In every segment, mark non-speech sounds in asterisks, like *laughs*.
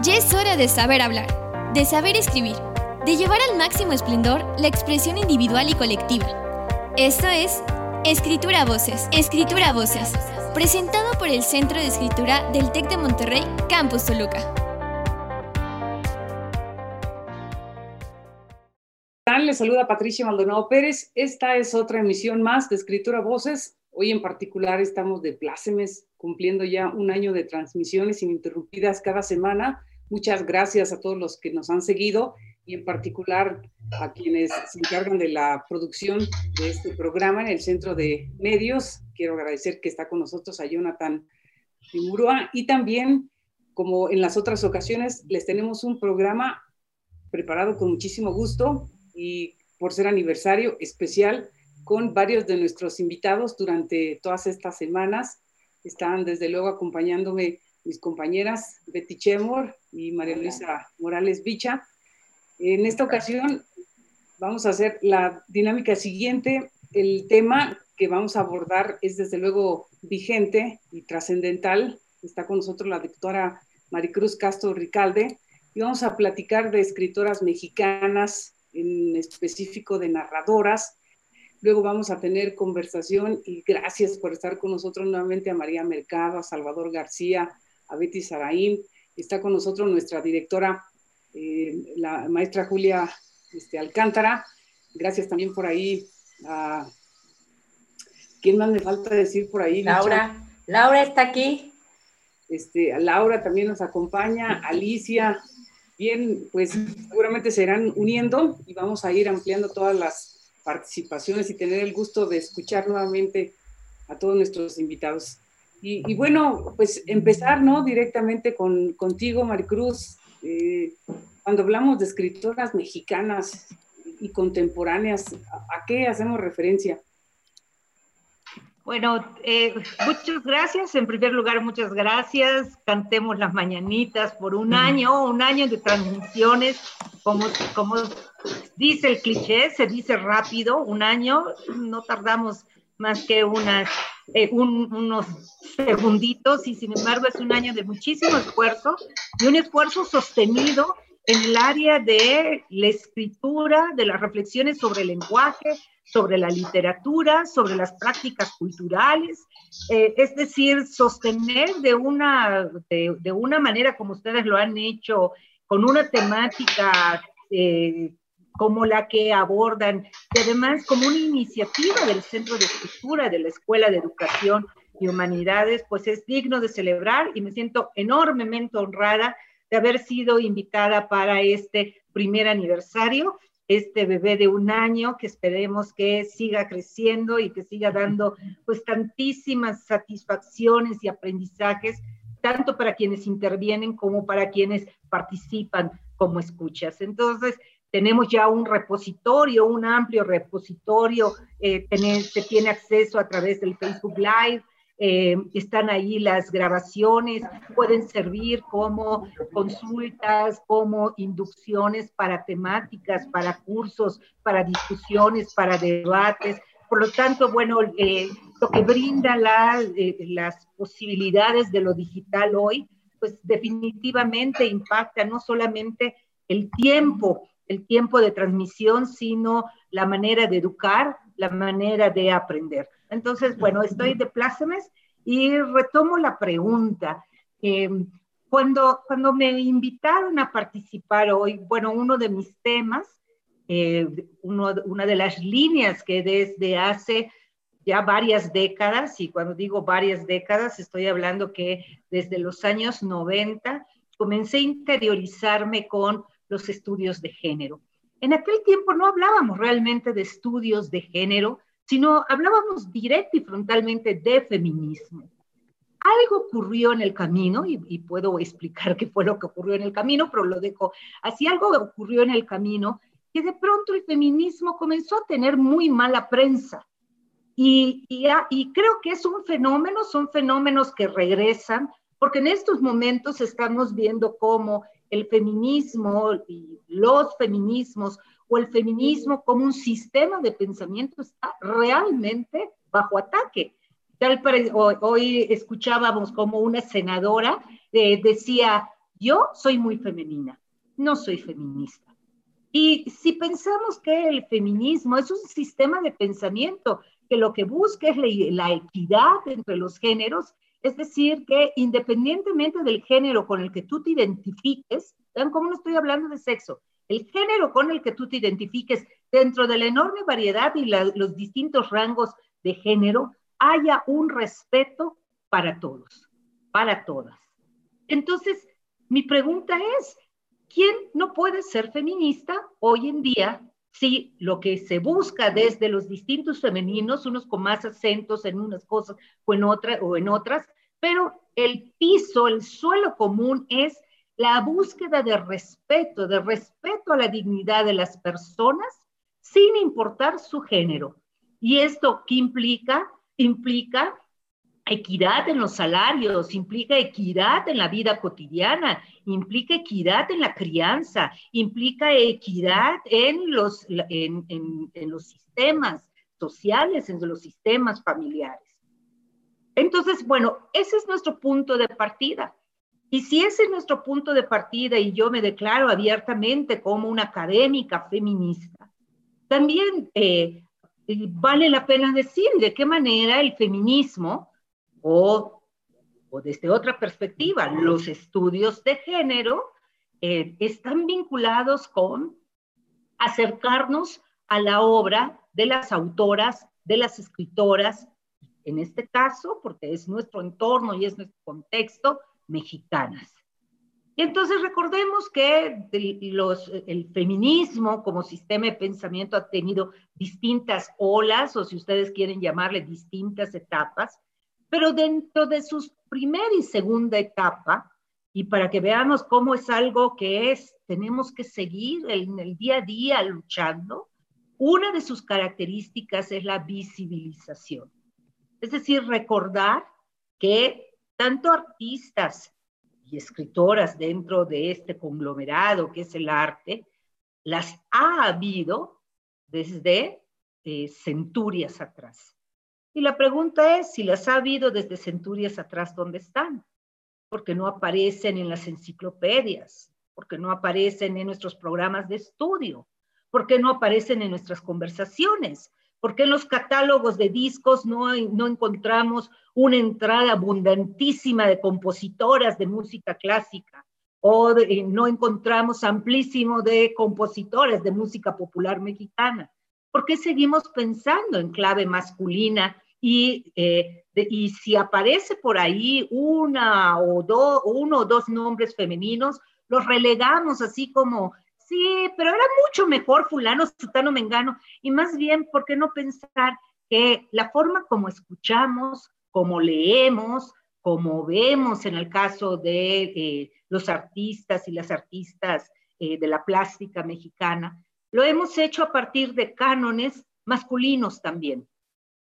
Ya es hora de saber hablar, de saber escribir, de llevar al máximo esplendor la expresión individual y colectiva. Esto es Escritura Voces, Escritura Voces, presentado por el Centro de Escritura del TEC de Monterrey, Campus Toluca. Les saluda Patricia Maldonado Pérez. Esta es otra emisión más de Escritura Voces. Hoy en particular estamos de plácemes, cumpliendo ya un año de transmisiones ininterrumpidas cada semana Muchas gracias a todos los que nos han seguido y en particular a quienes se encargan de la producción de este programa en el Centro de Medios. Quiero agradecer que está con nosotros a Jonathan Timurua y también, como en las otras ocasiones, les tenemos un programa preparado con muchísimo gusto y por ser aniversario especial con varios de nuestros invitados durante todas estas semanas. Están desde luego acompañándome mis compañeras Betty Chemor y María Luisa Morales Bicha. En esta ocasión vamos a hacer la dinámica siguiente. El tema que vamos a abordar es desde luego vigente y trascendental. Está con nosotros la doctora Maricruz Castro Ricalde y vamos a platicar de escritoras mexicanas, en específico de narradoras. Luego vamos a tener conversación y gracias por estar con nosotros nuevamente a María Mercado, a Salvador García, a Betty Saraín. Está con nosotros nuestra directora, eh, la maestra Julia este, Alcántara. Gracias también por ahí a... ¿Quién más me falta decir por ahí? Laura. Laura está aquí. Este, Laura también nos acompaña, Alicia. Bien, pues seguramente se irán uniendo y vamos a ir ampliando todas las participaciones y tener el gusto de escuchar nuevamente a todos nuestros invitados. Y, bueno, pues empezar, ¿no? Directamente con, contigo, Maricruz. Eh, cuando hablamos de escritoras mexicanas y contemporáneas, ¿a, qué hacemos referencia? Bueno, eh, muchas gracias. En primer lugar, muchas gracias. Cantemos las mañanitas por un año, un año de transmisiones. Como, como dice el cliché, se dice rápido, un año. No tardamos más que unas, eh, unos segunditos y sin embargo es un año de muchísimo esfuerzo y un esfuerzo sostenido en el área de la escritura, de las reflexiones sobre el lenguaje, sobre la literatura, sobre las prácticas culturales, eh, es decir, sostener de una, de, una manera como ustedes lo han hecho, con una temática eh, como la que abordan, y además como una iniciativa del Centro de Escritura de la Escuela de Educación y Humanidades, pues es digno de celebrar y me siento enormemente honrada de haber sido invitada para este primer aniversario, este bebé de un año que esperemos que siga creciendo y que siga dando pues tantísimas satisfacciones y aprendizajes, tanto para quienes intervienen como para quienes participan como escuchas. Entonces, tenemos ya un repositorio, un amplio repositorio, eh, se tiene acceso a través del Facebook Live, eh, están ahí las grabaciones, pueden servir como consultas, como inducciones para temáticas, para cursos, para discusiones, para debates. Por lo tanto, bueno, eh, lo que brinda las posibilidades de lo digital hoy, pues definitivamente impacta no solamente el tiempo el tiempo de transmisión, sino la manera de educar, la manera de aprender. Entonces, bueno, estoy de plácemes y retomo la pregunta. Em, cuando, cuando me invitaron a participar hoy, bueno, uno de mis temas, eh, una de las líneas que desde hace ya varias décadas, y cuando digo varias décadas, estoy hablando que desde los años 90 comencé a interiorizarme con los estudios de género. En aquel tiempo no hablábamos realmente de estudios de género, sino hablábamos directo y frontalmente de feminismo. Algo ocurrió en el camino, y, puedo explicar *laughs* qué fue lo que ocurrió en el camino, pero lo dejo así, algo ocurrió en el camino, que de pronto el feminismo comenzó a tener muy mala prensa. Y, creo que es un fenómeno, son fenómenos que regresan, porque en estos momentos estamos viendo cómo el feminismo y los feminismos o el feminismo como un sistema de pensamiento está realmente bajo ataque. Hoy, escuchábamos como una senadora eh, decía, yo soy muy femenina, no soy feminista. Y si pensamos que el feminismo es un sistema de pensamiento que lo que busca es la, equidad entre los géneros, es decir, que independientemente del género con el que tú te identifiques, vean cómo no estoy hablando de sexo, el género con el que tú te identifiques dentro de la enorme variedad y los distintos rangos de género, haya un respeto para todos, para todas. Entonces, mi pregunta es, ¿quién no puede ser feminista hoy en día si lo que se busca desde los distintos femeninos, unos con más acentos en unas cosas o en, otra, o en otras, pero el piso, el suelo común es la búsqueda de respeto, de respeto a la dignidad de las personas sin importar su género. ¿Y esto qué implica? Implica equidad en los salarios, implica equidad en la vida cotidiana, implica equidad en la crianza, implica equidad en los, en, en los sistemas sociales, en los sistemas familiares. Entonces, bueno, ese es nuestro punto de partida. Y si ese es nuestro punto de partida y yo me declaro abiertamente como una académica feminista, también eh, vale la pena decir de qué manera el feminismo o, desde otra perspectiva, los estudios de género eh, están vinculados con acercarnos a la obra de las autoras, de las escritoras, en este caso, porque es nuestro entorno y es nuestro contexto, mexicanas. Y entonces recordemos que el feminismo como sistema de pensamiento ha tenido distintas olas, o si ustedes quieren llamarle distintas etapas, pero dentro de su primera y segunda etapa, y para que veamos cómo es algo que es, tenemos que seguir en el día a día luchando, una de sus características es la visibilización. Es decir, recordar que tanto artistas y escritoras dentro de este conglomerado que es el arte, las ha habido desde eh, centurias atrás. Y la pregunta es si las ha habido desde centurias atrás, ¿dónde están? Porque no aparecen en las enciclopedias, porque no aparecen en nuestros programas de estudio, porque no aparecen en nuestras conversaciones, porque en los catálogos de discos no, no encontramos una entrada abundantísima de compositoras de música clásica o no encontramos amplísimo de compositores de música popular mexicana. ¿Por qué seguimos pensando en clave masculina y, eh, y si aparece por ahí una o dos, uno o dos nombres femeninos, los relegamos así como, sí, pero era mucho mejor fulano, sutano, mengano, y más bien, ¿por qué no pensar que la forma como escuchamos, como leemos, como vemos en el caso de eh, los artistas y las artistas eh, de la plástica mexicana, lo hemos hecho a partir de cánones masculinos también.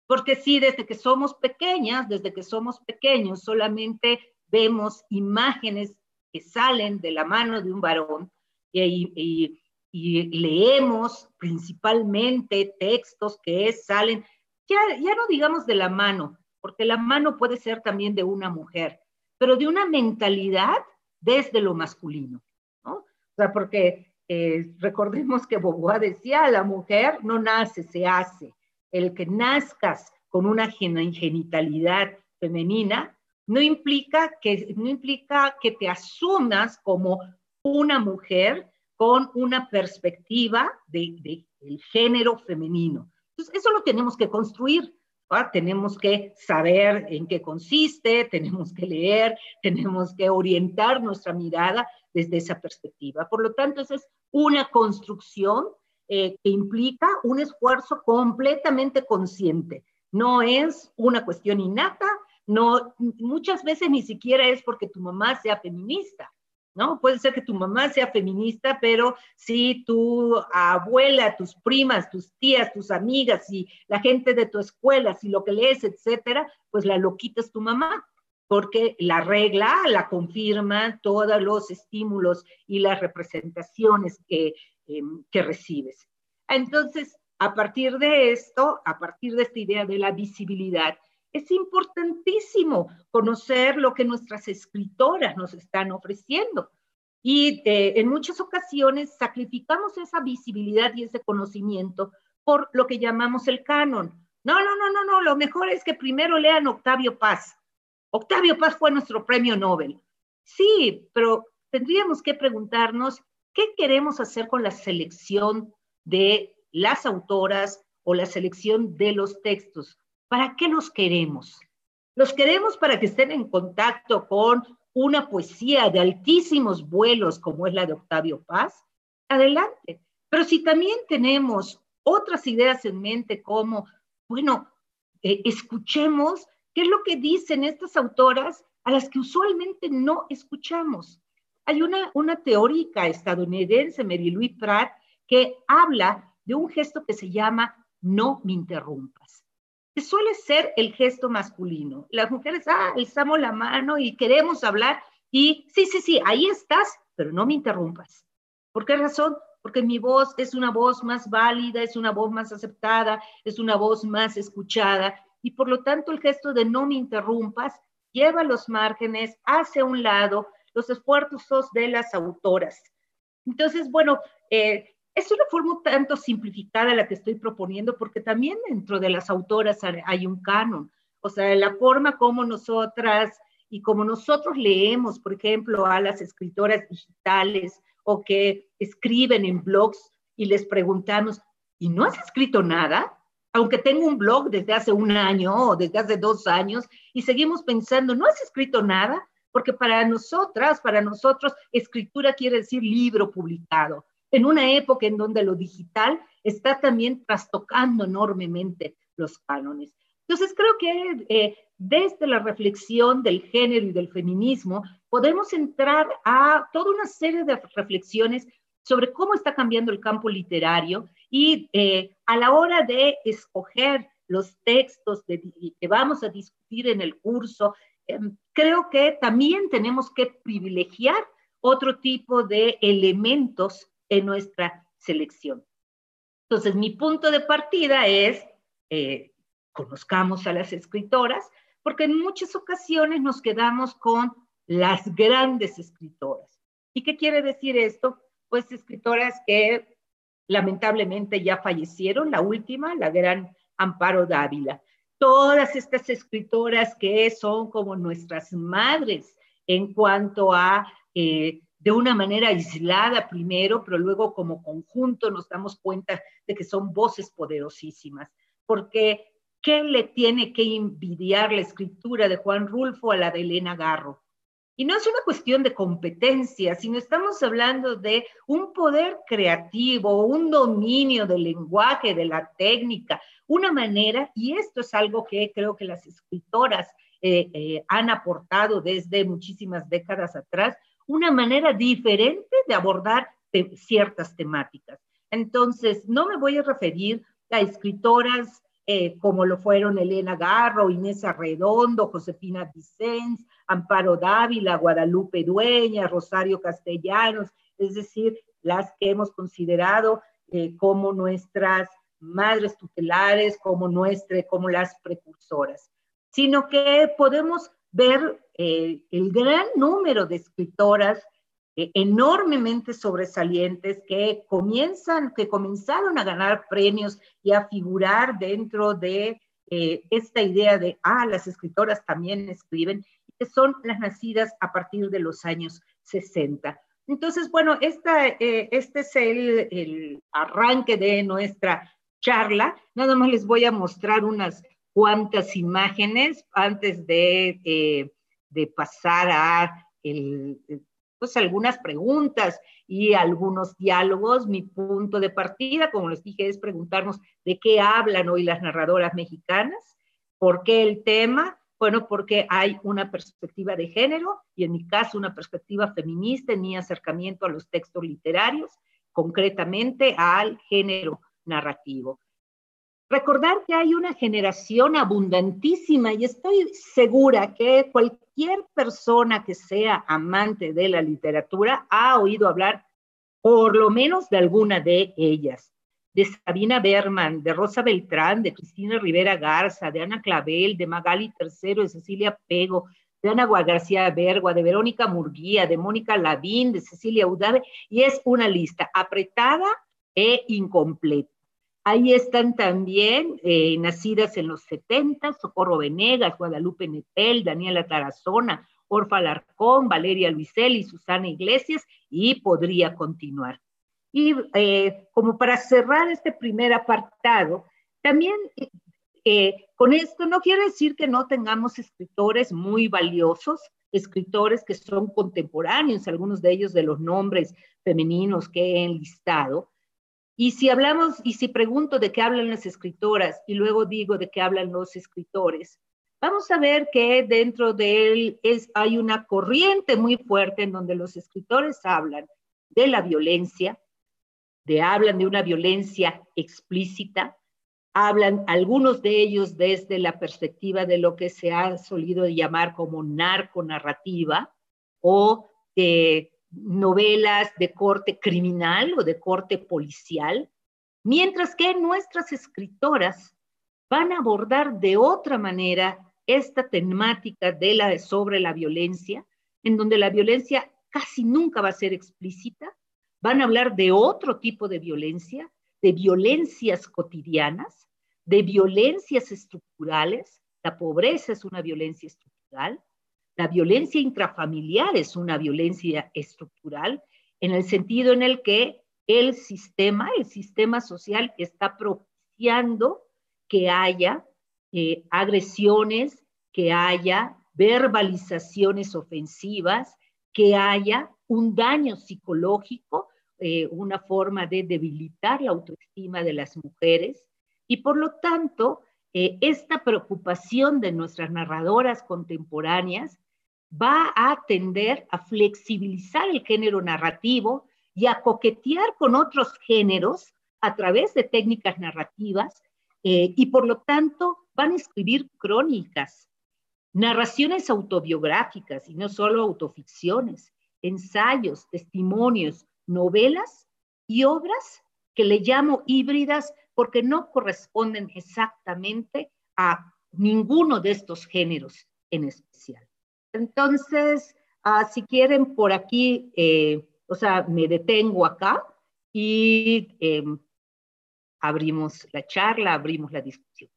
Porque sí, desde que somos pequeñas, desde que somos pequeños, solamente vemos imágenes que salen de la mano de un varón y, leemos principalmente textos que salen, ya, ya no digamos de la mano, porque la mano puede ser también de una mujer, pero de una mentalidad desde lo masculino, ¿no? O sea, porque eh, recordemos que Beauvoir decía, la mujer no nace, se hace. El que nazcas con una genitalidad femenina no implica que, no implica que te asumas como una mujer con una perspectiva del de, género femenino. Entonces, eso lo tenemos que construir. Tenemos que saber en qué consiste, tenemos que leer, tenemos que orientar nuestra mirada desde esa perspectiva. Por lo tanto, esa es una construcción eh, que implica un esfuerzo completamente consciente. No es una cuestión innata, no, muchas veces ni siquiera es porque tu mamá sea feminista. ¿no? Puede ser que tu mamá sea feminista, pero si tu abuela, tus primas, tus tías, tus amigas y la gente de tu escuela, si lo que lees, etcétera, pues la loquita es tu mamá, porque la regla la confirma todos los estímulos y las representaciones que, em, que recibes. Entonces, a partir de esto, a partir de esta idea de la visibilidad, es importantísimo conocer lo que nuestras escritoras nos están ofreciendo, Y eh, en muchas ocasiones sacrificamos esa visibilidad y ese conocimiento por lo que llamamos el canon. No, no, no, no, no, lo mejor es que primero lean Octavio Paz. Octavio Paz fue nuestro premio Nobel. Sí, pero tendríamos que preguntarnos qué queremos hacer con la selección de las autoras o la selección de los textos. ¿Para qué los queremos? Los queremos para que estén en contacto con una poesía de altísimos vuelos como es la de Octavio Paz. Adelante. Pero si también tenemos otras ideas en mente como, bueno, eh, escuchemos qué es lo que dicen estas autoras a las que usualmente no escuchamos. Hay una, una teórica estadounidense, Mary Louise Pratt, que habla de un gesto que se llama no me interrumpas, que suele ser el gesto masculino. Las mujeres, ah, alzamos la mano y queremos hablar y sí, sí, sí, ahí estás, pero no me interrumpas. ¿Por qué razón? Porque mi voz es una voz más válida, es una voz más aceptada, es una voz más escuchada y por lo tanto el gesto de no me interrumpas lleva los márgenes hacia un lado los esfuerzos de las autoras. Entonces, bueno, eh, es una forma tanto simplificada la que estoy proponiendo, porque también dentro de las autoras hay un canon. O sea, la forma como nosotras y como nosotros leemos, por ejemplo, a las escritoras digitales o que escriben en blogs y les preguntamos, ¿y no has escrito nada? Aunque tengo un blog desde hace un año o desde hace dos años y seguimos pensando, ¿no has escrito nada? Porque para nosotras, para nosotros, escritura quiere decir libro publicado en una época en donde lo digital está también trastocando enormemente los cánones. Entonces, creo que eh, desde la reflexión del género y del feminismo, podemos entrar a toda una serie de reflexiones sobre cómo está cambiando el campo literario y eh, a la hora de escoger los textos que vamos a discutir en el curso, creo que también tenemos que privilegiar otro tipo de elementos en nuestra selección. Entonces, mi punto de partida es, eh, conozcamos a las escritoras, porque en muchas ocasiones nos quedamos con las grandes escritoras. ¿Y qué quiere decir esto? Pues escritoras que lamentablemente ya fallecieron, la última, la gran Amparo Dávila. Todas estas escritoras que son como nuestras madres en cuanto a eh, de una manera aislada primero, pero luego como conjunto nos damos cuenta de que son voces poderosísimas, porque ¿qué le tiene que envidiar la escritura de Juan Rulfo a la de Elena Garro? Y no es una cuestión de competencia, sino estamos hablando de un poder creativo, un dominio del lenguaje, de la técnica, una manera, y esto es algo que creo que las escritoras eh, eh, han aportado desde muchísimas décadas atrás, una manera diferente de abordar ciertas temáticas. Entonces, no me voy a referir a escritoras eh, como lo fueron Elena Garro, Inés Arredondo, Josefina Vicens, Amparo Dávila, Guadalupe Dueña, Rosario Castellanos, es decir, las que hemos considerado eh, como nuestras madres tutelares, como, nuestra, como las precursoras, sino que podemos ver eh, el gran número de escritoras enormemente sobresalientes que comienzan, que comenzaron a ganar premios y a figurar dentro de eh, esta idea de, ah, las escritoras también escriben, que son las nacidas a partir de los años 60. Entonces, bueno, esta, este es el, el arranque de nuestra charla. Nada más les voy a mostrar unas cuantas imágenes antes de, eh, de pasar a el, pues algunas preguntas y algunos diálogos. Mi punto de partida, como les dije, es preguntarnos de qué hablan hoy las narradoras mexicanas, por qué el tema. Bueno, porque hay una perspectiva de género y en mi caso una perspectiva feminista en mi acercamiento a los textos literarios, concretamente al género narrativo. Recordar que hay una generación abundantísima y estoy segura que cualquier persona que sea amante de la literatura ha oído hablar por lo menos de alguna de ellas. De Sabina Berman, de Rosa Beltrán, de Cristina Rivera Garza, de Ana Clavel, de Magali III, de Cecilia Pego, de Ana García Bergua, de Verónica Murguía, de Mónica Lavín, de Cecilia Udave, y es una lista apretada e incompleta. Ahí están también eh, nacidas en los 70, Socorro Venegas, Guadalupe Netel, Daniela Tarazona, Orfa Larcón, Valeria Luiselli, Susana Iglesias, y podría continuar. Y eh, como para cerrar este primer apartado, también eh, con esto no quiere decir que no tengamos escritores muy valiosos, escritores que son contemporáneos, algunos de ellos de los nombres femeninos que he enlistado. Y si hablamos, y si pregunto de qué hablan las escritoras y luego digo de qué hablan los escritores, vamos a ver que dentro de él es, hay una corriente muy fuerte en donde los escritores hablan de la violencia, de hablan de una violencia explícita, hablan algunos de ellos desde la perspectiva de lo que se ha solido llamar como narconarrativa o de novelas de corte criminal o de corte policial, mientras que nuestras escritoras van a abordar de otra manera esta temática de la, sobre la violencia, en donde la violencia casi nunca va a ser explícita, van a hablar de otro tipo de violencia, de violencias cotidianas, de violencias estructurales. La pobreza es una violencia estructural, la violencia intrafamiliar es una violencia estructural en el sentido en el que el sistema, el sistema social está propiciando que haya eh, agresiones, que haya verbalizaciones ofensivas, que haya un daño psicológico eh, una forma de debilitar la autoestima de las mujeres. Y por lo tanto eh, esta preocupación de nuestras narradoras contemporáneas va a tender a flexibilizar el género narrativo y a coquetear con otros géneros a través de técnicas narrativas eh, y por lo tanto van a escribir crónicas, narraciones autobiográficas y no solo autoficciones, ensayos, testimonios, novelas y obras que le llamo híbridas porque no corresponden exactamente a ninguno de estos géneros en especial. Entonces, ah, si quieren por aquí, eh, o sea, me detengo acá y em, abrimos la charla, abrimos la discusión.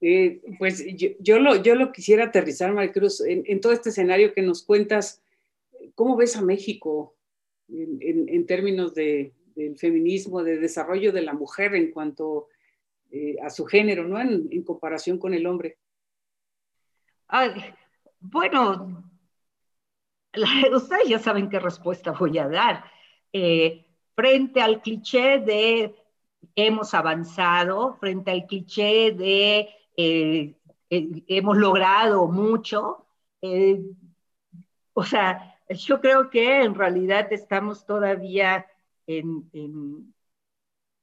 Eh, pues yo, lo, yo lo quisiera aterrizar, Maricruz, en, en todo este escenario que nos cuentas ¿Cómo ves a México en, términos de, del feminismo, de desarrollo de la mujer en cuanto eh, a su género, ¿no? En, comparación con el hombre. bueno, *laughs* ustedes ya saben qué respuesta voy a dar. Eh, frente al cliché de hemos avanzado, frente al cliché de eh, hemos logrado mucho, o sea, yo creo que en realidad estamos todavía en,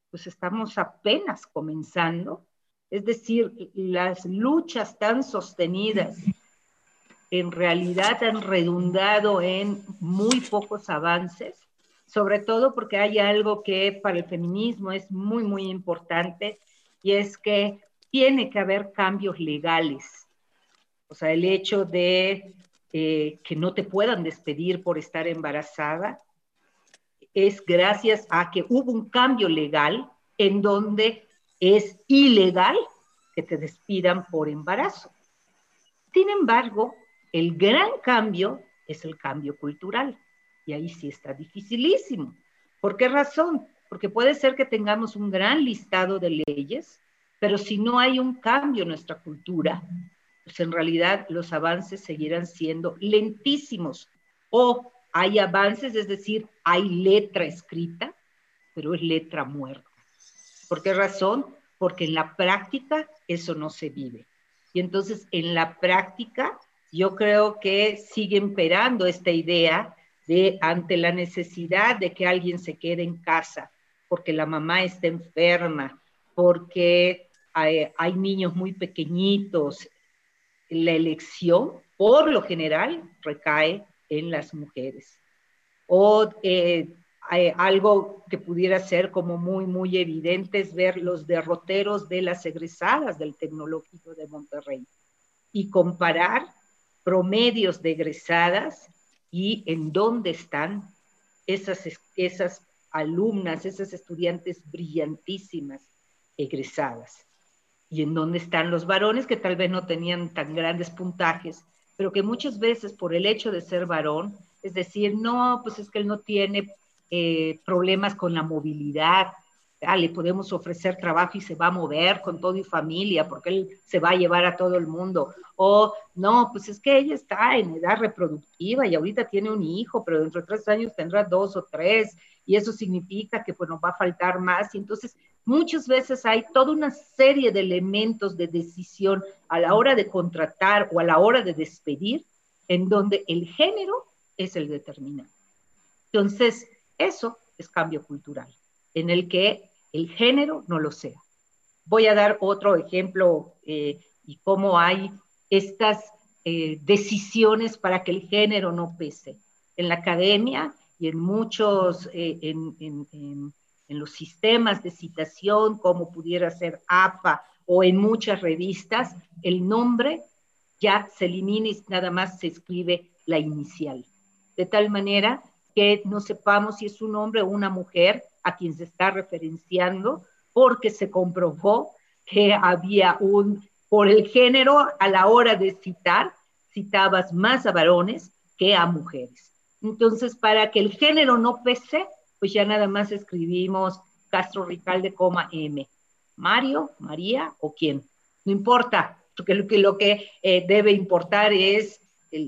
pues estamos apenas comenzando. Es decir, las luchas tan sostenidas en realidad han redundado en muy pocos avances, sobre todo porque hay algo que para el feminismo es muy, muy importante y es que tiene que haber cambios legales. O sea, el hecho de eh, que no te puedan despedir por estar embarazada, es gracias a que hubo un cambio legal en donde es ilegal que te despidan por embarazo. Sin embargo, el gran cambio es el cambio cultural. Y ahí sí está dificilísimo. ¿Por qué razón? Porque puede ser que tengamos un gran listado de leyes, pero si no hay un cambio en nuestra cultura, pues en realidad los avances seguirán siendo lentísimos. O hay avances, es decir, hay letra escrita, pero es letra muerta. ¿Por qué razón? Porque en la práctica eso no se vive. Y entonces en la práctica yo creo que sigue imperando esta idea de ante la necesidad de que alguien se quede en casa porque la mamá está enferma, porque hay, hay niños muy pequeñitos, la elección, por lo general, recae en las mujeres. O eh, algo que pudiera ser como muy, muy evidente es ver los derroteros de las egresadas del Tecnológico de Monterrey y comparar promedios de egresadas y en dónde están esas, esas alumnas, esas estudiantes brillantísimas egresadas. Y en dónde están los varones que tal vez no tenían tan grandes puntajes, pero que muchas veces por el hecho de ser varón, es decir, no, pues es que él no tiene eh, problemas con la movilidad, ah, le podemos ofrecer trabajo y se va a mover con todo y familia porque él se va a llevar a todo el mundo. O no, pues es que ella está en edad reproductiva y ahorita tiene un hijo, pero dentro de tres años tendrá dos o tres y eso significa que pues nos va a faltar más. Y entonces muchas veces hay toda una serie de elementos de decisión a la hora de contratar o a la hora de despedir en donde el género es el determinante. Entonces, eso es cambio cultural, en el que el género no lo sea. Voy a dar otro ejemplo eh, y cómo hay estas eh, decisiones para que el género no pese. En la academia y en muchos, eh, en, en, los sistemas de citación, como pudiera ser APA o en muchas revistas, el nombre ya se elimina y nada más se escribe la inicial. De tal manera que no sepamos si es un hombre o una mujer a quien se está referenciando, porque se comprobó que había un, por el género, a la hora de citar, citabas más a varones que a mujeres. Entonces, para que el género no pese, pues ya nada más escribimos Castro Ricalde, coma M. Mario, María o quién. No importa, porque lo que, lo que eh, debe importar es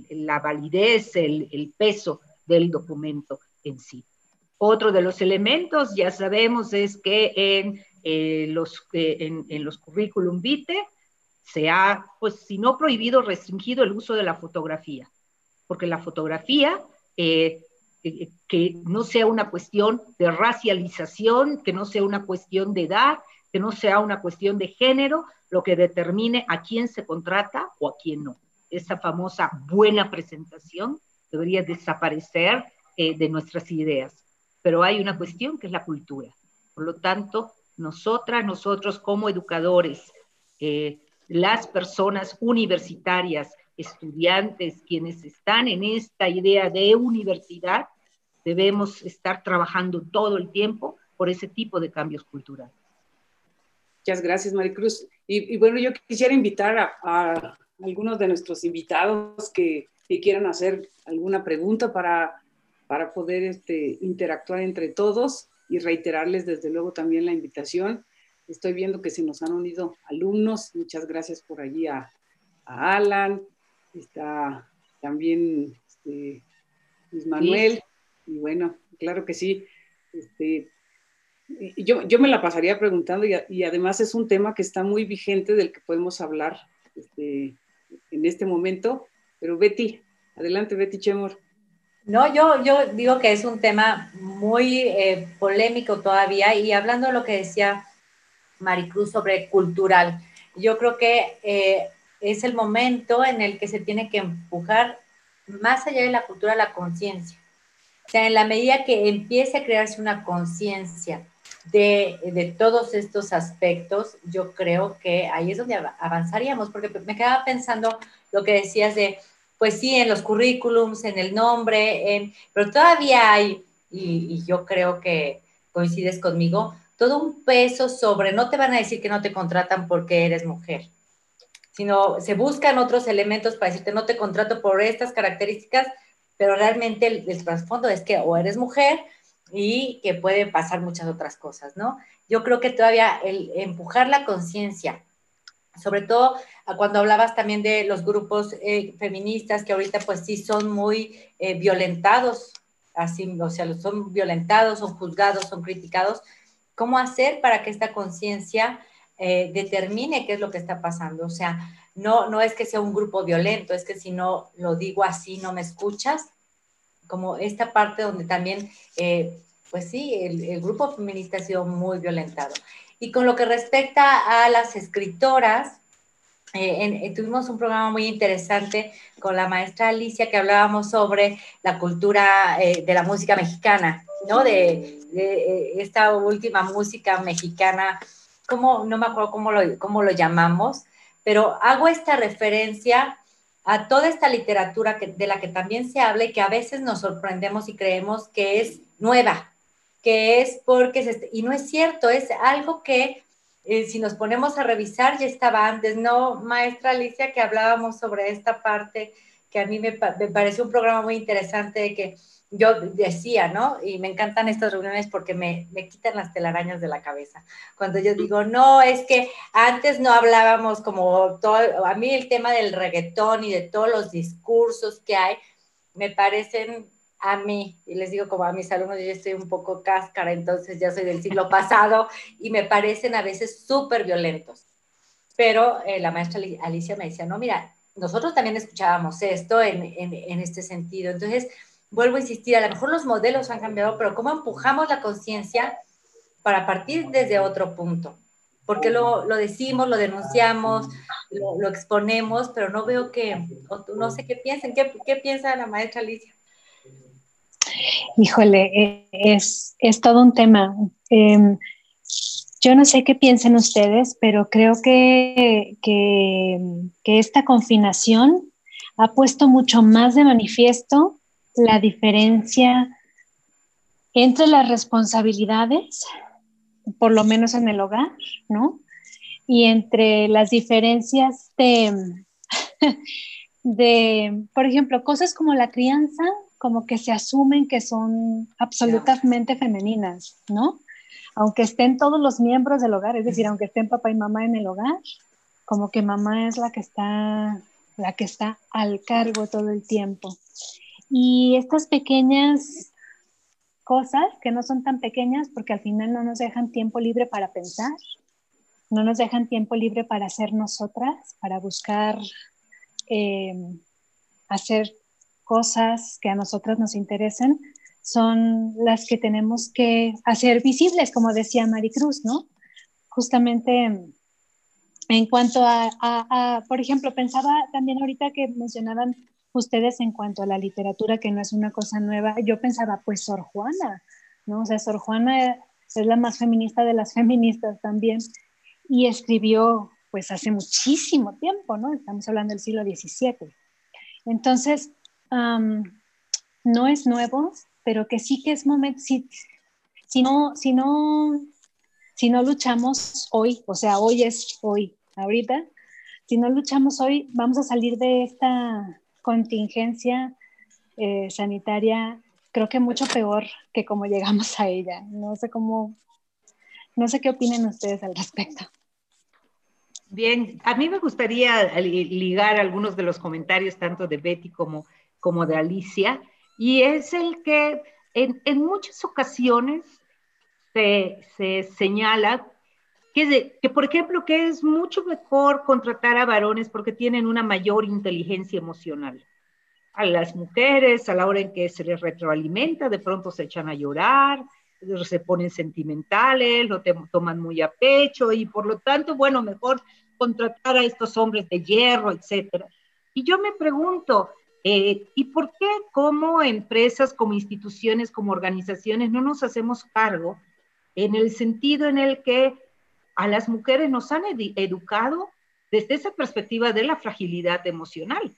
la validez, el, el peso del documento en sí. Otro de los elementos, ya sabemos, es que en, eh, los, eh, en, los currículum vitae se ha, pues si no prohibido, restringido el uso de la fotografía, porque la fotografía, que no sea una cuestión de racialización, que no sea una cuestión de edad, que no sea una cuestión de género, lo que determine a quién se contrata o a quién no. Esa famosa buena presentación debería desaparecer eh, de nuestras ideas. Pero hay una cuestión que es la cultura. Por lo tanto, nosotras, nosotros como educadores, eh, las personas universitarias, estudiantes, quienes están en esta idea de universidad, debemos estar trabajando todo el tiempo por ese tipo de cambios culturales. Muchas gracias, Maricruz. Y, bueno, yo quisiera invitar a, a, algunos de nuestros invitados que si quieran hacer alguna pregunta para, para poder este, interactuar entre todos y reiterarles desde luego también la invitación. Estoy viendo que se nos han unido alumnos. Muchas gracias por allí a, Alan. Está también este, Luis Manuel. Y bueno, claro que sí. Este, yo, yo, me la pasaría preguntando y, además es un tema que está muy vigente del que podemos hablar este, en este momento pero Betty, adelante Betty Chemor. No, yo, yo digo que es un tema muy eh, polémico todavía y hablando de lo que decía Maricruz sobre cultural, yo creo que eh, es el momento en el que se tiene que empujar más allá de la cultura la conciencia. O sea, en la medida que empiece a crearse una conciencia de, de, todos estos aspectos, yo creo que ahí es donde avanzaríamos, porque me quedaba pensando lo que decías de, pues sí, en los currículums, en el nombre, en, pero todavía hay, y, yo creo que coincides conmigo, todo un peso sobre, no te van a decir que no te contratan porque eres mujer, sino se buscan otros elementos para decirte no te contrato por estas características, pero realmente el, trasfondo es que o eres mujer y que pueden pasar muchas otras cosas, ¿no? Yo creo que todavía el empujar la conciencia sobre todo cuando hablabas también de los grupos eh, feministas que ahorita pues sí son muy eh, violentados, así, o sea, son violentados, son juzgados, son criticados. ¿Cómo hacer para que esta conciencia eh, determine qué es lo que está pasando? O sea, no, no es que sea un grupo violento, es que si no lo digo así, no me escuchas. Como esta parte donde también, pues sí, el, grupo feminista ha sido muy violentado. Y con lo que respecta a las escritoras, eh, tuvimos un programa muy interesante con la maestra Alicia que hablábamos sobre la cultura eh, de la música mexicana, ¿no? De, esta última música mexicana, como, no me acuerdo cómo lo, cómo lo llamamos, pero hago esta referencia a toda esta literatura de la que también se habla y que a veces nos sorprendemos y creemos que es nueva, que es porque, y no es cierto, es algo que eh, si nos ponemos a revisar ya estaba antes, ¿no, maestra Alicia, que hablábamos sobre esta parte que a mí me, me pareció un programa muy interesante de que yo decía, ¿no? Y me encantan estas reuniones porque me, me, quitan las telarañas de la cabeza. Cuando yo digo, no, es que antes no hablábamos como todo, a mí el tema del reggaetón y de todos los discursos que hay, me parecen a mí, y les digo como a mis alumnos, yo estoy un poco cáscara, entonces ya soy del siglo *laughs* pasado, y me parecen a veces súper violentos. Pero eh, la maestra Alicia me decía, no, mira, nosotros también escuchábamos esto en, en, en este sentido. Entonces, vuelvo a insistir, a lo mejor los modelos han cambiado, pero ¿cómo empujamos la conciencia para partir desde otro punto? Porque lo, lo decimos, lo denunciamos, lo, lo, exponemos, pero no veo que, no sé qué piensen. ¿Qué, qué piensa la maestra Alicia? Híjole, eh, es, es todo un tema. Eh, yo no sé qué piensen ustedes, pero creo que, que esta confinación ha puesto mucho más de manifiesto la diferencia entre las responsabilidades, por lo menos en el hogar, ¿no? Y entre las diferencias de, de, por ejemplo, cosas como la crianza, como que se asumen que son absolutamente femeninas, ¿no? Aunque estén todos los miembros del hogar, es decir, aunque estén papá y mamá en el hogar, como que mamá es la que está, la que está al cargo todo el tiempo. Y estas pequeñas cosas, que no son tan pequeñas porque al final no nos dejan tiempo libre para pensar, no nos dejan tiempo libre para ser nosotras, para buscar eh, hacer cosas que a nosotras nos interesen, son las que tenemos que hacer visibles, como decía Maricruz, ¿no? Justamente en cuanto a, a, por ejemplo, pensaba también ahorita que mencionaban ustedes en cuanto a la literatura, que no es una cosa nueva, yo pensaba, pues Sor Juana, ¿no? O sea, Sor Juana es la más feminista de las *laughs* feministas también y escribió pues hace muchísimo tiempo, ¿no? Estamos hablando del siglo XVII. Entonces, no es nuevo, pero que sí que es momento, si, si, no, si, no, si no luchamos hoy, o sea, hoy es hoy, ahorita, si no luchamos hoy, vamos a salir de esta contingencia eh, sanitaria, creo que mucho peor que como *laughs* llegamos a ella. No sé cómo, no sé qué opinen ustedes al respecto. Bien, a mí me gustaría ligar algunos de los comentarios tanto de Betty como, como de Alicia, y es el que en, en muchas ocasiones se, se señala que, que, por ejemplo, que es mucho mejor contratar a varones porque tienen una mayor inteligencia emocional. A las mujeres, a la hora en que se les retroalimenta, de pronto se echan a llorar, se ponen sentimentales, lo toman muy a pecho y por lo tanto, bueno, mejor contratar a estos hombres de hierro, etcétera. Y yo me pregunto, eh, ¿y por qué como empresas, como instituciones, como organizaciones no nos hacemos cargo en el sentido en el que a las mujeres nos han educado desde esa perspectiva de la fragilidad emocional,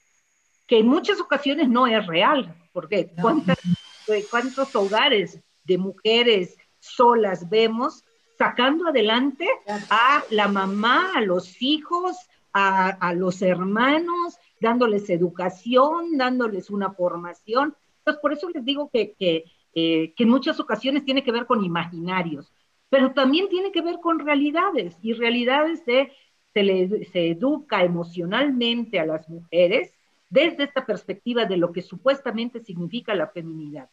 que en muchas ocasiones no es real, porque ¿cuántos hogares de mujeres solas vemos sacando adelante a la mamá, a los hijos, a, los hermanos, dándoles educación, dándoles una formación? Entonces, por eso les digo que, que, eh, que en muchas ocasiones tiene que ver con imaginarios pero también tiene que ver con realidades y realidades de se, le, se educa emocionalmente a las mujeres desde esta perspectiva de lo que supuestamente significa la feminidad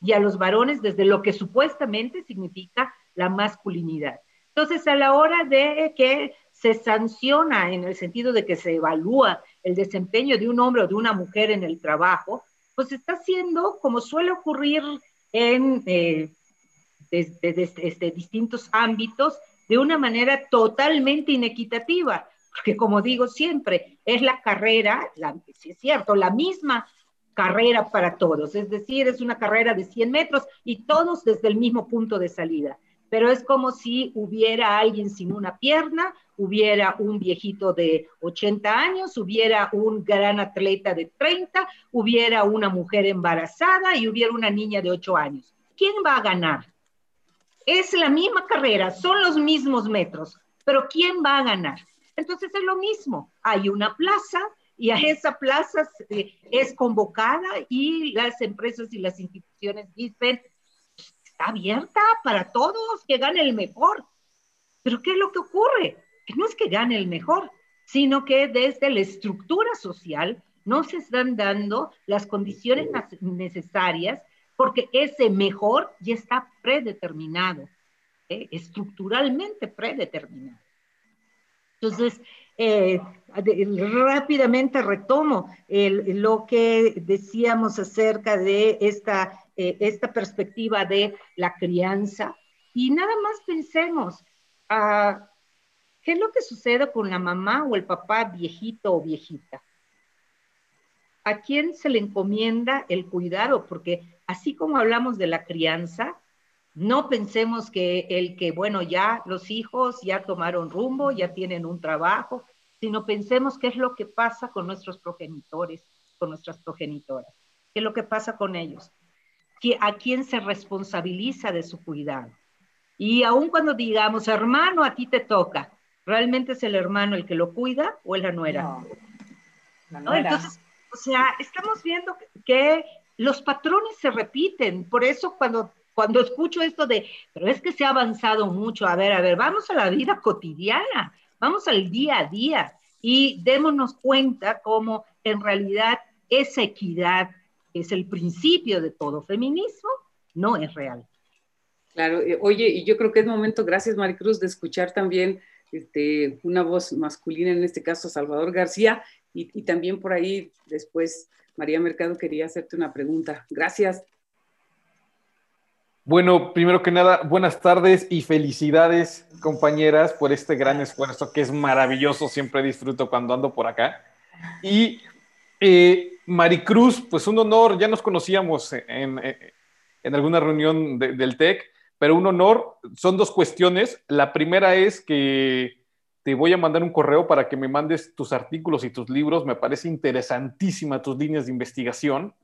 y a los varones desde lo que supuestamente significa la masculinidad. Entonces, a la hora de que se sanciona en el sentido de que se evalúa el desempeño de un hombre o de una mujer en el trabajo, pues está haciendo como suele ocurrir en eh, desde, distintos ámbitos de una manera totalmente inequitativa, porque como digo siempre, es la carrera, la, si es cierto, la misma carrera para todos, es decir, es una carrera de 100 metros y todos desde el mismo punto de salida, pero es como si hubiera alguien sin una pierna, hubiera un viejito de 80 años, hubiera un gran atleta de 30, hubiera una mujer embarazada y hubiera una niña de 8 años. ¿Quién va a ganar? Es la misma carrera, son los mismos metros, pero ¿quién va a ganar? Entonces es lo mismo, hay una plaza y a esa plaza es convocada y las empresas y las instituciones dicen, está abierta para todos, que gane el mejor. Pero ¿qué es lo que ocurre? Que no es que gane el mejor, sino que desde la estructura social no se están dando las condiciones necesarias porque ese mejor ya está predeterminado, ¿eh? estructuralmente predeterminado. Entonces, eh, rápidamente retomo lo que decíamos acerca de esta, eh, esta perspectiva de la crianza y nada más pensemos, a ¿qué es lo que sucede con la mamá o el papá viejito o viejita? ¿A quién se le encomienda el cuidado? Porque así como hablamos de la crianza, no pensemos que el que, bueno, ya los hijos ya tomaron rumbo, ya tienen un trabajo, sino pensemos qué es lo que pasa con nuestros progenitores, con nuestras progenitoras, qué es lo que pasa con ellos, a quién se responsabiliza de su cuidado. Y aun cuando digamos, hermano, a ti te toca, ¿realmente es el hermano el que lo cuida o es la nuera? No, Entonces, o sea, estamos viendo que los patrones se repiten. Por eso cuando cuando escucho esto de, pero es que se ha avanzado mucho, a ver, a ver, vamos a la vida cotidiana, vamos al día a día y démonos cuenta cómo en realidad esa equidad es el principio de todo feminismo, no es real. Claro, eh, oye, y yo creo que es momento, gracias Maricruz, de escuchar también este, una voz masculina, en este caso Salvador García, y también por ahí después María Mercado quería hacerte una pregunta. Gracias. Bueno, primero que nada, buenas tardes y felicidades, compañeras, por este gran esfuerzo que es maravilloso. Siempre disfruto cuando ando por acá. Y eh, Maricruz, pues un honor, ya nos conocíamos en, alguna reunión del TEC, pero un honor. Son dos cuestiones. La primera es que te voy a mandar un correo para que me mandes tus artículos y tus libros. Me parece interesantísima tus líneas de investigación.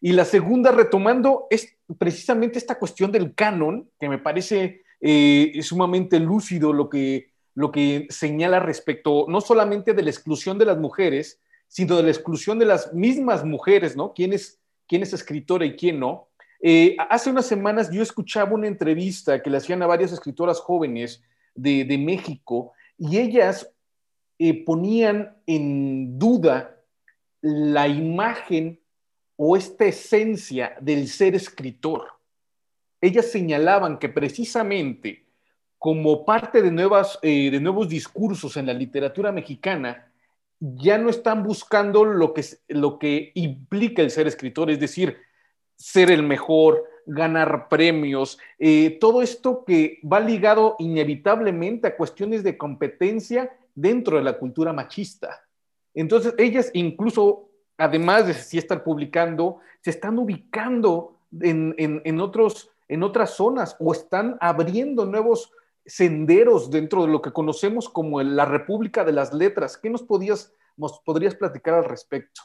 Y la segunda, retomando, es precisamente esta cuestión del canon, que me parece eh, sumamente lúcido lo que, lo que señala respecto no solamente de la exclusión de las mujeres, sino de la exclusión de las mismas mujeres, ¿no? ¿Quién es, quién es escritora y quién no? Eh, hace unas semanas yo escuchaba una entrevista que le hacían a varias escritoras jóvenes de, de México y ellas eh, ponían en duda la imagen o esta esencia del ser escritor. Ellas señalaban que precisamente como parte de, nuevas, eh, de nuevos discursos en la literatura mexicana, ya no están buscando lo que, lo que implica el ser escritor, es decir, ser el mejor, ganar premios, eh, todo esto que va ligado inevitablemente a cuestiones de competencia dentro de la cultura machista. Entonces, ellas incluso además de sí estar publicando, se están ubicando en, otros, en otras zonas o están abriendo nuevos senderos dentro de lo que conocemos como la República de las Letras. ¿Qué nos, nos podrías platicar al respecto?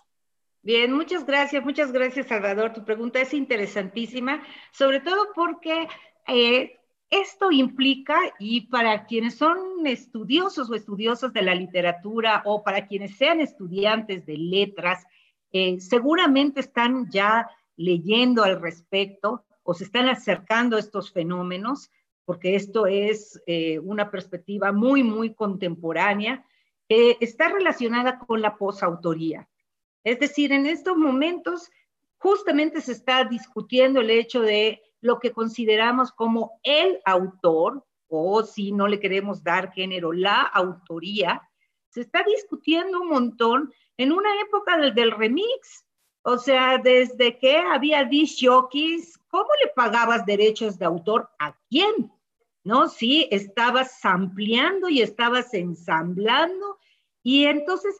Bien, muchas gracias, muchas gracias Salvador. Tu pregunta es interesantísima, sobre todo porque eh, esto implica, y para quienes son estudiosos o estudiosas de la literatura o para quienes sean estudiantes de letras, eh, seguramente están ya leyendo al respecto o se están acercando a estos fenómenos, porque esto es eh, una perspectiva muy, muy contemporánea, que está relacionada con la posautoría. Es decir, en estos momentos justamente se está discutiendo el hecho de lo que consideramos como el autor, o si no le queremos dar género, la autoría, se está discutiendo un montón en una época del, del remix. O sea, desde que había disc jockeys, ¿cómo le pagabas derechos de autor a quién? ¿No? Sí, estabas ampliando y estabas ensamblando Y entonces,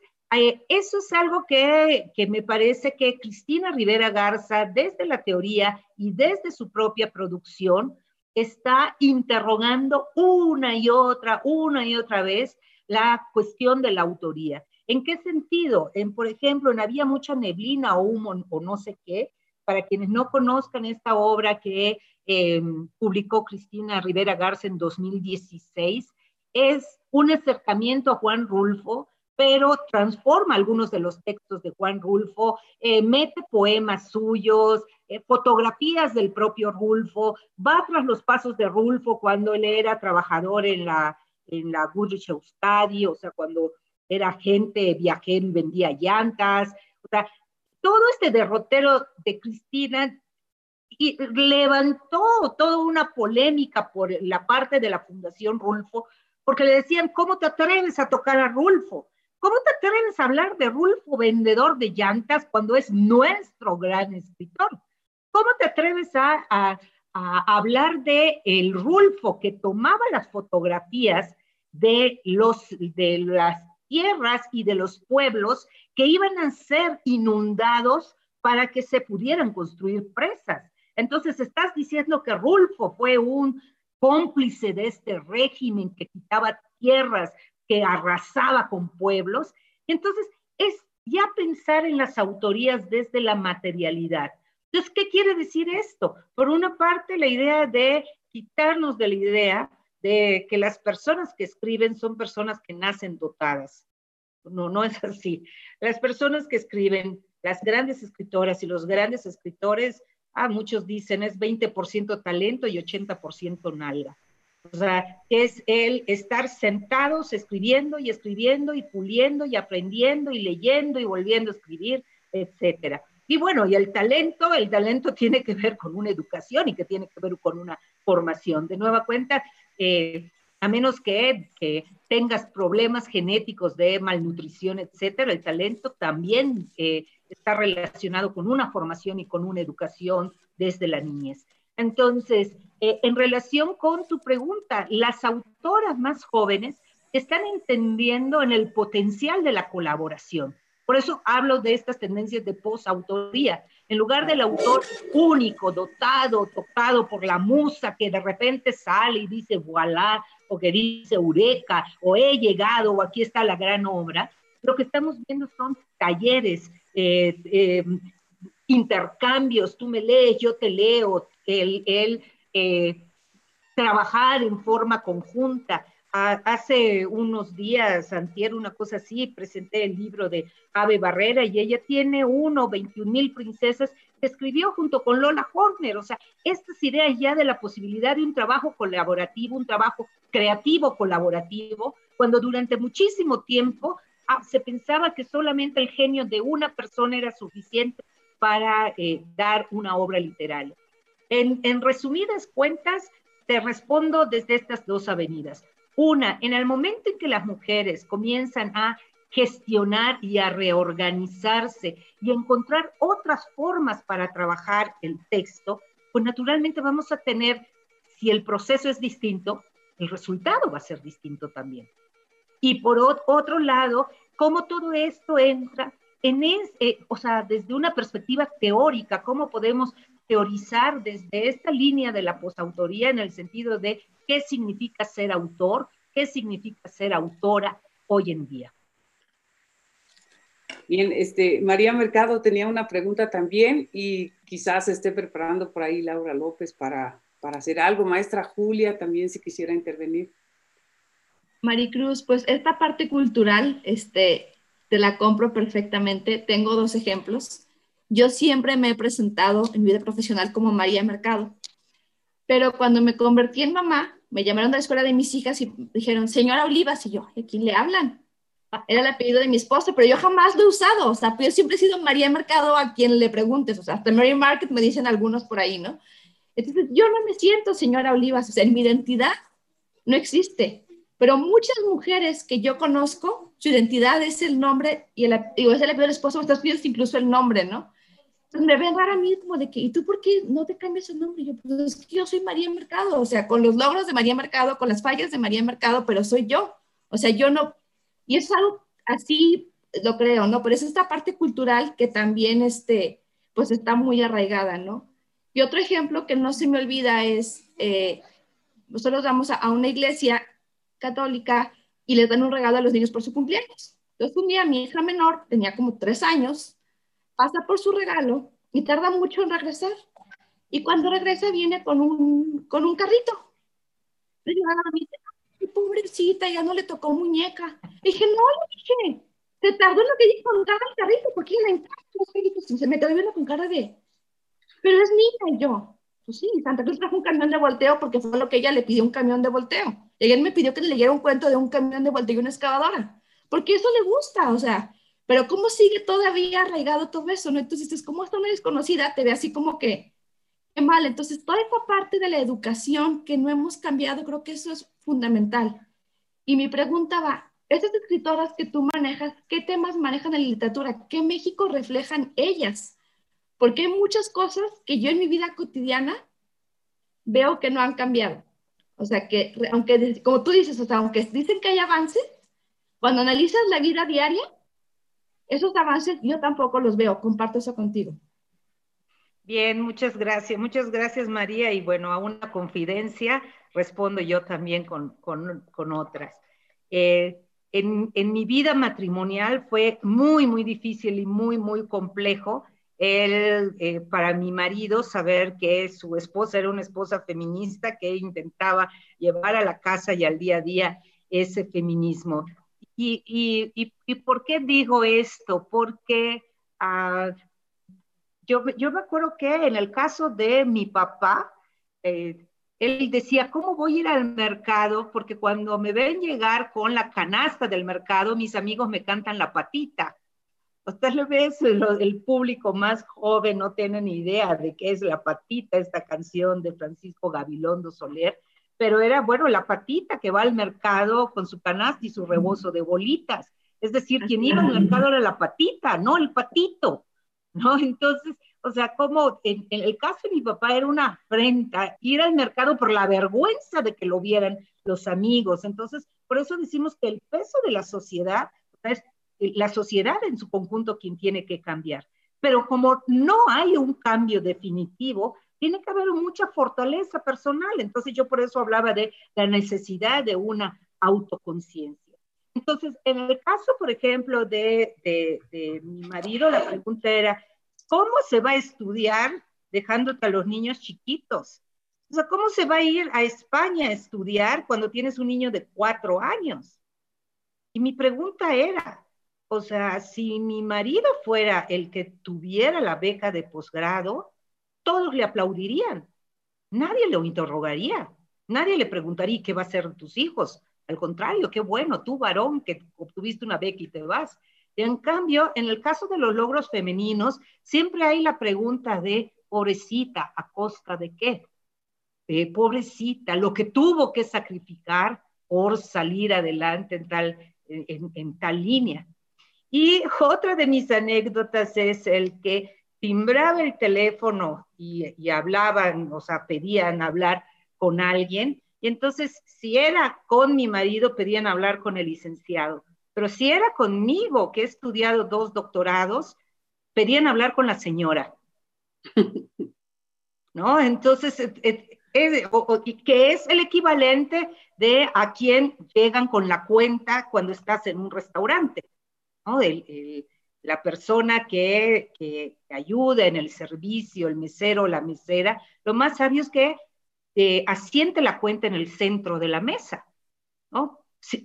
eso es algo que, que me parece que Cristina Rivera Garza, desde la teoría y desde su propia producción, está interrogando una y otra, una y otra vez la cuestión de la autoría. ¿En qué sentido? En, por ejemplo, en Había mucha neblina o humo o no sé qué, para quienes no conozcan esta obra que em, publicó Cristina Rivera Garza en 2016, es un acercamiento a Juan Rulfo, pero transforma algunos de los textos de Juan Rulfo, eh, mete poemas suyos, eh, fotografías del propio Rulfo, va tras los pasos de Rulfo cuando él era trabajador en la, en la Goodrich Euskadi, o sea, cuando era gente viajero y vendía llantas, o sea, todo este derrotero de Cristina y levantó toda una polémica por la parte de la Fundación Rulfo, porque le decían, ¿cómo te atreves a tocar a Rulfo? ¿Cómo te atreves a hablar de Rulfo, vendedor de llantas, cuando es nuestro gran escritor? ¿Cómo te atreves a, hablar de el Rulfo que tomaba las fotografías de, los, de las tierras y de los pueblos que iban a ser inundados para que se pudieran construir presas. Entonces, estás diciendo que Rulfo fue un cómplice de este régimen que quitaba tierras, que arrasaba con pueblos. Entonces, es ya pensar en las autorías desde la materialidad. Entonces, ¿qué quiere decir esto? Por una parte, la idea de quitarnos de la idea de que las personas que escriben son personas que nacen dotadas. No, no es así. Las personas que escriben, las grandes escritoras y los grandes escritores, ah, muchos dicen es 20% talento y 80% nalga. O sea, es el estar sentados escribiendo y escribiendo y puliendo y aprendiendo y leyendo y volviendo a escribir, etcétera. Y bueno, y el talento, el talento *laughs* tiene que ver con una educación y que tiene que ver con una formación. De nueva cuenta, eh, a menos que, tengas problemas genéticos de malnutrición, etcétera, el talento también eh, está relacionado con una formación y con una educación desde la niñez. Entonces, eh, en relación con tu pregunta, las autoras más jóvenes están entendiendo en el potencial de la colaboración. Por eso hablo de estas tendencias de posautoría. En lugar del autor único, dotado, tocado por la musa que de repente sale y dice voilà, o que dice eureka, o he llegado, o aquí está la gran obra, lo que estamos viendo son talleres, eh, eh, intercambios, tú me lees, yo te leo, el, el eh, trabajar en forma conjunta hace unos días, antier, una cosa así, presenté el libro de Ave Barrera y ella tiene uno, 21 mil princesas escribió junto con Lola Horner. O sea, estas ideas ya de la posibilidad de un trabajo colaborativo, un trabajo creativo colaborativo, cuando durante muchísimo tiempo ah, se pensaba que solamente el genio de una persona era suficiente para eh, dar una obra literaria. En, en resumidas cuentas, te respondo desde estas dos avenidas. Una, en el momento en que las mujeres comienzan a gestionar y a reorganizarse y encontrar otras formas para trabajar el texto, pues naturalmente vamos a tener, si el proceso es distinto, el resultado va a ser distinto también. Y por otro lado, cómo todo esto entra en, es, eh, o sea, desde una perspectiva teórica, cómo podemos teorizar desde esta línea de la posautoría en el sentido de qué significa ser autor, qué significa ser autora hoy en día. Bien, este, María Mercado tenía una pregunta también y quizás esté preparando por ahí Laura López para, para hacer algo. Maestra Julia también si quisiera intervenir. Maricruz, pues esta parte cultural, este, te la compro perfectamente. Tengo dos ejemplos. Yo siempre me he presentado en mi vida profesional como María Mercado, pero cuando me convertí en mamá, me llamaron de la escuela de mis hijas y dijeron, señora Olivas, y yo, ¿a quién le hablan? Era el apellido de mi esposo, pero yo jamás lo he usado, o sea, yo siempre he sido María Mercado a quien le preguntes, o sea, hasta Mary Market me dicen algunos por ahí, ¿no? Entonces, yo no me siento señora Olivas, o sea, en mi identidad no existe, pero muchas mujeres que yo conozco, su identidad es el nombre y el, digo, es el apellido del esposo, estas pides incluso el nombre, ¿no? me ven rara a mí como de que, ¿y tú por qué no te cambias el nombre? yo, pues es que yo soy María Mercado, o sea, con los logros de María Mercado, con las fallas de María Mercado, pero soy yo. O sea, yo no, y es algo así lo creo, ¿no? Pero es esta parte cultural que también, este, pues está muy arraigada, ¿no? Y otro ejemplo que no se me olvida es, eh, nosotros vamos a, una iglesia católica y les dan un regalo a los niños por su cumpleaños. Entonces un día mi hija menor, tenía como tres años, pasa por su regalo y tarda mucho en regresar. Y cuando regresa viene con un, con un carrito. Y yo, a pobrecita, ya no le tocó muñeca. dije, no, le dije, te tardó en lo que dijo con el carrito, porque carritos. Y se me quedó viendo con cara de, pero es niña. Yo, pues sí, Santa Cruz trajo un camión de volteo porque fue lo que ella le pidió un camión de volteo. Y él me pidió que le leyera un cuento de un camión de volteo y una excavadora, porque eso le gusta, o sea, pero ¿cómo sigue todavía arraigado todo eso? ¿no? Entonces, es como esta una desconocida, te ve así como que, qué mal. Entonces, toda esa parte de la educación que no hemos cambiado, creo que eso es fundamental. Y mi pregunta va, esas escritoras que tú manejas, ¿qué temas manejan en la literatura? ¿Qué México reflejan ellas? Porque hay muchas cosas que yo en mi vida cotidiana veo que no han cambiado. O sea, que aunque, como tú dices, o sea, aunque dicen que hay avances, cuando analizas la vida diaria, esos avances yo tampoco los veo. Comparto eso contigo. Bien, muchas gracias. Muchas gracias, María. Y bueno, a una confidencia respondo yo también con, con, con otras. Eh, en, en, mi vida matrimonial fue muy, muy difícil y muy, muy complejo él, eh, para mi marido, saber que su esposa era una esposa feminista que intentaba llevar a la casa y al día a día ese feminismo. ¿Y, y, y, por qué digo esto? Porque uh, yo, yo, me acuerdo que en el caso de mi papá, eh, él decía, ¿cómo voy a ir al mercado? Porque cuando me ven llegar con la canasta del mercado, mis amigos me cantan la patita. Tal vez el público más joven no tiene ni idea de qué es La Patita, esta canción de Francisco Gabilondo Soler, pero era, bueno, la patita que va al mercado con su canasta y su rebozo de bolitas. Es decir, quien iba al mercado era la patita, no el patito, ¿no? Entonces, o sea, como en, en, el caso de mi papá era una afrenta ir al mercado por la vergüenza de que lo vieran los amigos. Entonces, por eso decimos que el peso de la sociedad es la sociedad en su conjunto quien tiene que cambiar. Pero como no hay un cambio definitivo, tiene que haber mucha fortaleza personal. Entonces yo por eso hablaba de la necesidad de una autoconciencia. Entonces, en el caso, por ejemplo, de, de, mi marido, la pregunta era, ¿cómo se va a estudiar dejándote a los niños chiquitos? O sea, ¿cómo se va a ir a España a estudiar cuando tienes un niño de cuatro años? Y mi pregunta era, o sea, si mi marido fuera el que tuviera la beca de posgrado, todos le aplaudirían. Nadie lo interrogaría. Nadie le preguntaría qué va a hacer tus hijos. Al contrario, qué bueno, tú varón que obtuviste una beca y te vas. En cambio, en el caso de los logros femeninos, siempre hay la pregunta de pobrecita, ¿a costa de qué? Eh, pobrecita, lo que tuvo que sacrificar por salir adelante en tal, en tal línea. Y otra de mis anécdotas es el que timbraba el teléfono y, hablaban, o sea, pedían hablar con alguien. Y entonces, si era con mi marido, pedían hablar con el licenciado. Pero si era conmigo, que he estudiado dos doctorados, pedían hablar con la señora. *laughs* ¿No? Entonces, que es el equivalente de a quien llegan con la cuenta cuando estás en un restaurante la persona que, que, ayuda en el servicio, el mesero, la mesera, lo más sabio es que eh, asiente la cuenta en el centro de la mesa,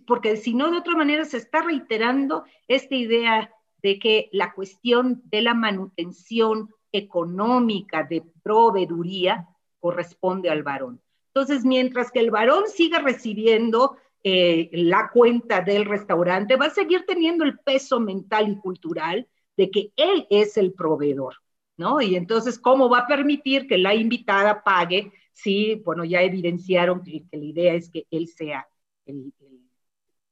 porque si no, de otra manera se está reiterando esta idea de que la cuestión de la manutención económica de proveeduría corresponde al varón. Entonces, mientras que el varón siga recibiendo eh, la cuenta del restaurante, va a seguir teniendo el peso mental y cultural de que él es el proveedor, ¿no? Y entonces, ¿cómo va a permitir que la invitada pague si, bueno, ya evidenciaron que, la idea es que él sea el,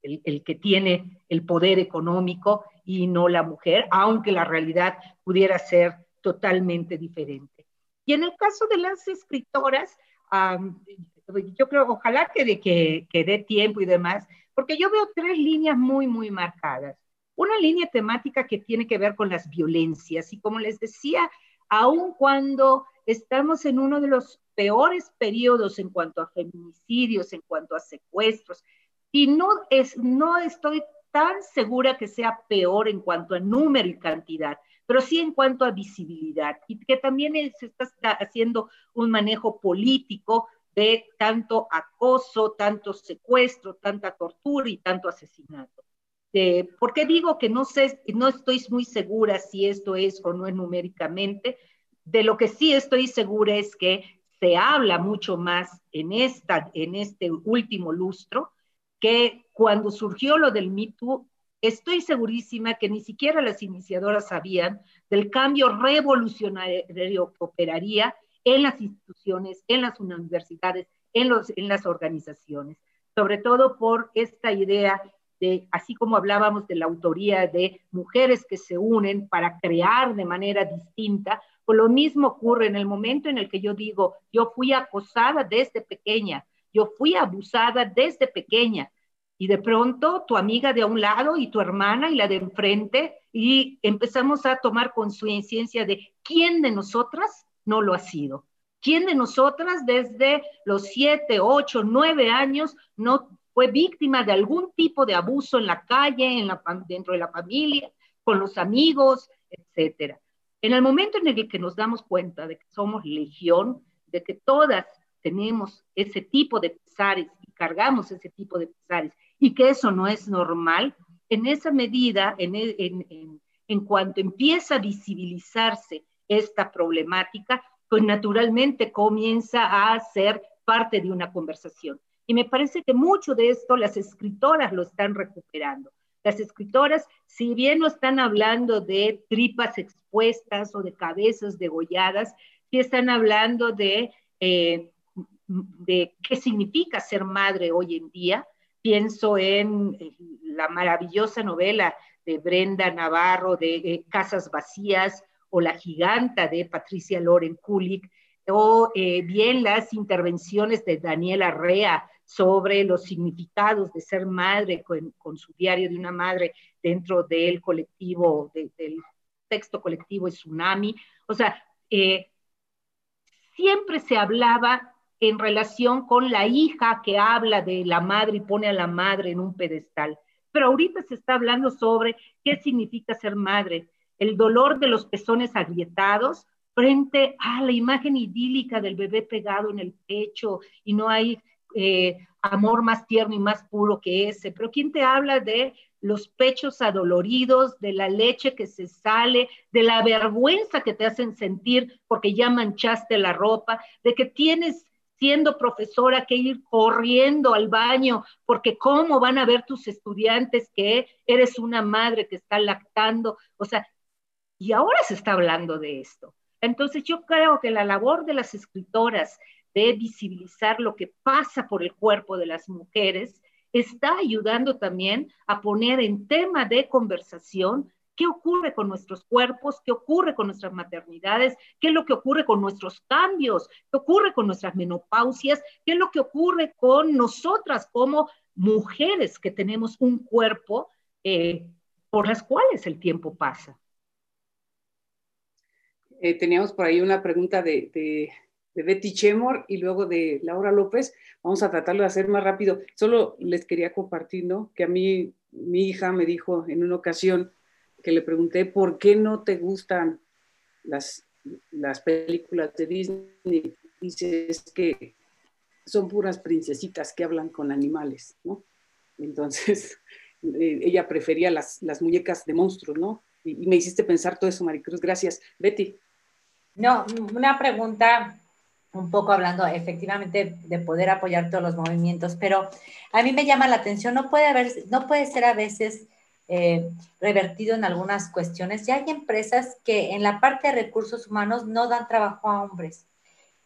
el, el, que tiene el poder económico y no la mujer, aunque la realidad pudiera ser totalmente diferente. Y en el caso de las escritoras, yo creo, ojalá que, que, que dé tiempo y demás, porque yo veo tres líneas muy, muy marcadas. una línea temática que tiene que ver con las violencias. Y como les decía, aun cuando estamos en uno de los peores periodos en cuanto a feminicidios, en cuanto a secuestros, y no, es, no estoy tan segura que sea peor en cuanto a número y cantidad, pero sí en cuanto a visibilidad, y que también se está haciendo un manejo político de tanto acoso, tanto secuestro, tanta tortura y tanto asesinato. ¿Por qué digo que no sé, no estoy muy segura si esto es o no es numéricamente? De lo que sí estoy segura es que se habla mucho más en, esta, en este último lustro que cuando surgió lo del Me estoy segurísima que ni siquiera las iniciadoras sabían del cambio revolucionario que operaría en las instituciones, en las universidades, en, los, en las organizaciones, sobre todo por esta idea de, así como hablábamos de la autoría de mujeres que se unen para crear de manera distinta, pues lo mismo ocurre en el momento en el que yo digo, yo fui acosada desde pequeña, yo fui abusada desde pequeña, y de pronto tu amiga de un lado y tu hermana y la de enfrente, y empezamos a tomar conciencia de quién de nosotras no lo ha sido. ¿Quién de nosotras desde los siete, ocho, nueve años no fue víctima de algún tipo de abuso en la calle, en la, dentro de la familia, con los amigos, etcétera? En el momento en el que nos damos cuenta de que somos legión, de que todas tenemos ese tipo de pesares y cargamos ese tipo de pesares y que eso no es normal, en esa medida, en, en, en cuanto empieza a visibilizarse esta problemática, pues naturalmente comienza a ser parte de una conversación. Y me parece que mucho de esto las escritoras lo están recuperando. Las escritoras, si bien no están hablando de tripas expuestas o de cabezas degolladas, sí están hablando de, eh, de qué significa ser madre hoy en día. Pienso en la maravillosa novela de Brenda Navarro de eh, Casas Vacías o La Giganta de Patricia Loren Kulik, o eh, bien las intervenciones de Daniela Rea sobre los significados de ser madre con, su diario de una madre dentro del colectivo, del texto colectivo Tsunami. O sea, eh, siempre se hablaba en relación con la hija que habla de la madre y pone a la madre en un pedestal. Pero ahorita se está hablando sobre qué significa ser madre, el dolor de los pezones agrietados frente a la imagen idílica del bebé pegado en el pecho y no hay eh, amor más tierno y más puro que ese. Pero ¿quién te habla de los pechos adoloridos, de la leche que se sale, de la vergüenza que te hacen sentir porque ya manchaste la ropa, de que tienes siendo profesora que ir corriendo al baño, porque cómo van a ver tus estudiantes que eres una madre que está lactando. O sea, y ahora se está hablando de esto. Entonces yo creo que la labor de las escritoras de visibilizar lo que pasa por el cuerpo de las mujeres está ayudando también a poner en tema de conversación qué ocurre con nuestros cuerpos, qué ocurre con nuestras maternidades, qué es lo que ocurre con nuestros cambios, qué ocurre con nuestras menopausias, qué es lo que ocurre con nosotras como mujeres que tenemos un cuerpo eh, por las cuales el tiempo pasa. Eh, teníamos por ahí una pregunta de, Betty Chemor y luego de Laura López. Vamos a tratarlo de hacer más rápido. Solo les quería compartir, ¿no? Que a mí, mi hija me dijo en una ocasión que le pregunté, ¿por qué no te gustan las, las películas de Disney? Dice, es que son puras princesitas que hablan con animales, ¿no? Entonces, *laughs* eh, ella prefería las, las muñecas de monstruos, ¿no? Y, y me hiciste pensar todo eso, Maricruz. Gracias. Betty. No, una pregunta un poco hablando efectivamente de poder apoyar todos los movimientos, pero a mí me llama la atención, no puede, haber, no puede ser a veces eh, revertido en algunas cuestiones. Ya hay empresas que en la parte de recursos humanos no dan trabajo a hombres.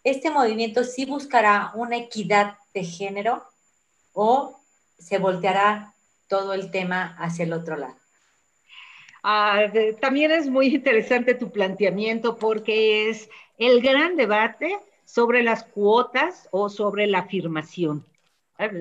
¿Este movimiento sí buscará una equidad de género o se volteará todo el tema hacia el otro lado? Ah, también es muy interesante tu planteamiento porque es el gran debate sobre las cuotas o sobre la afirmación.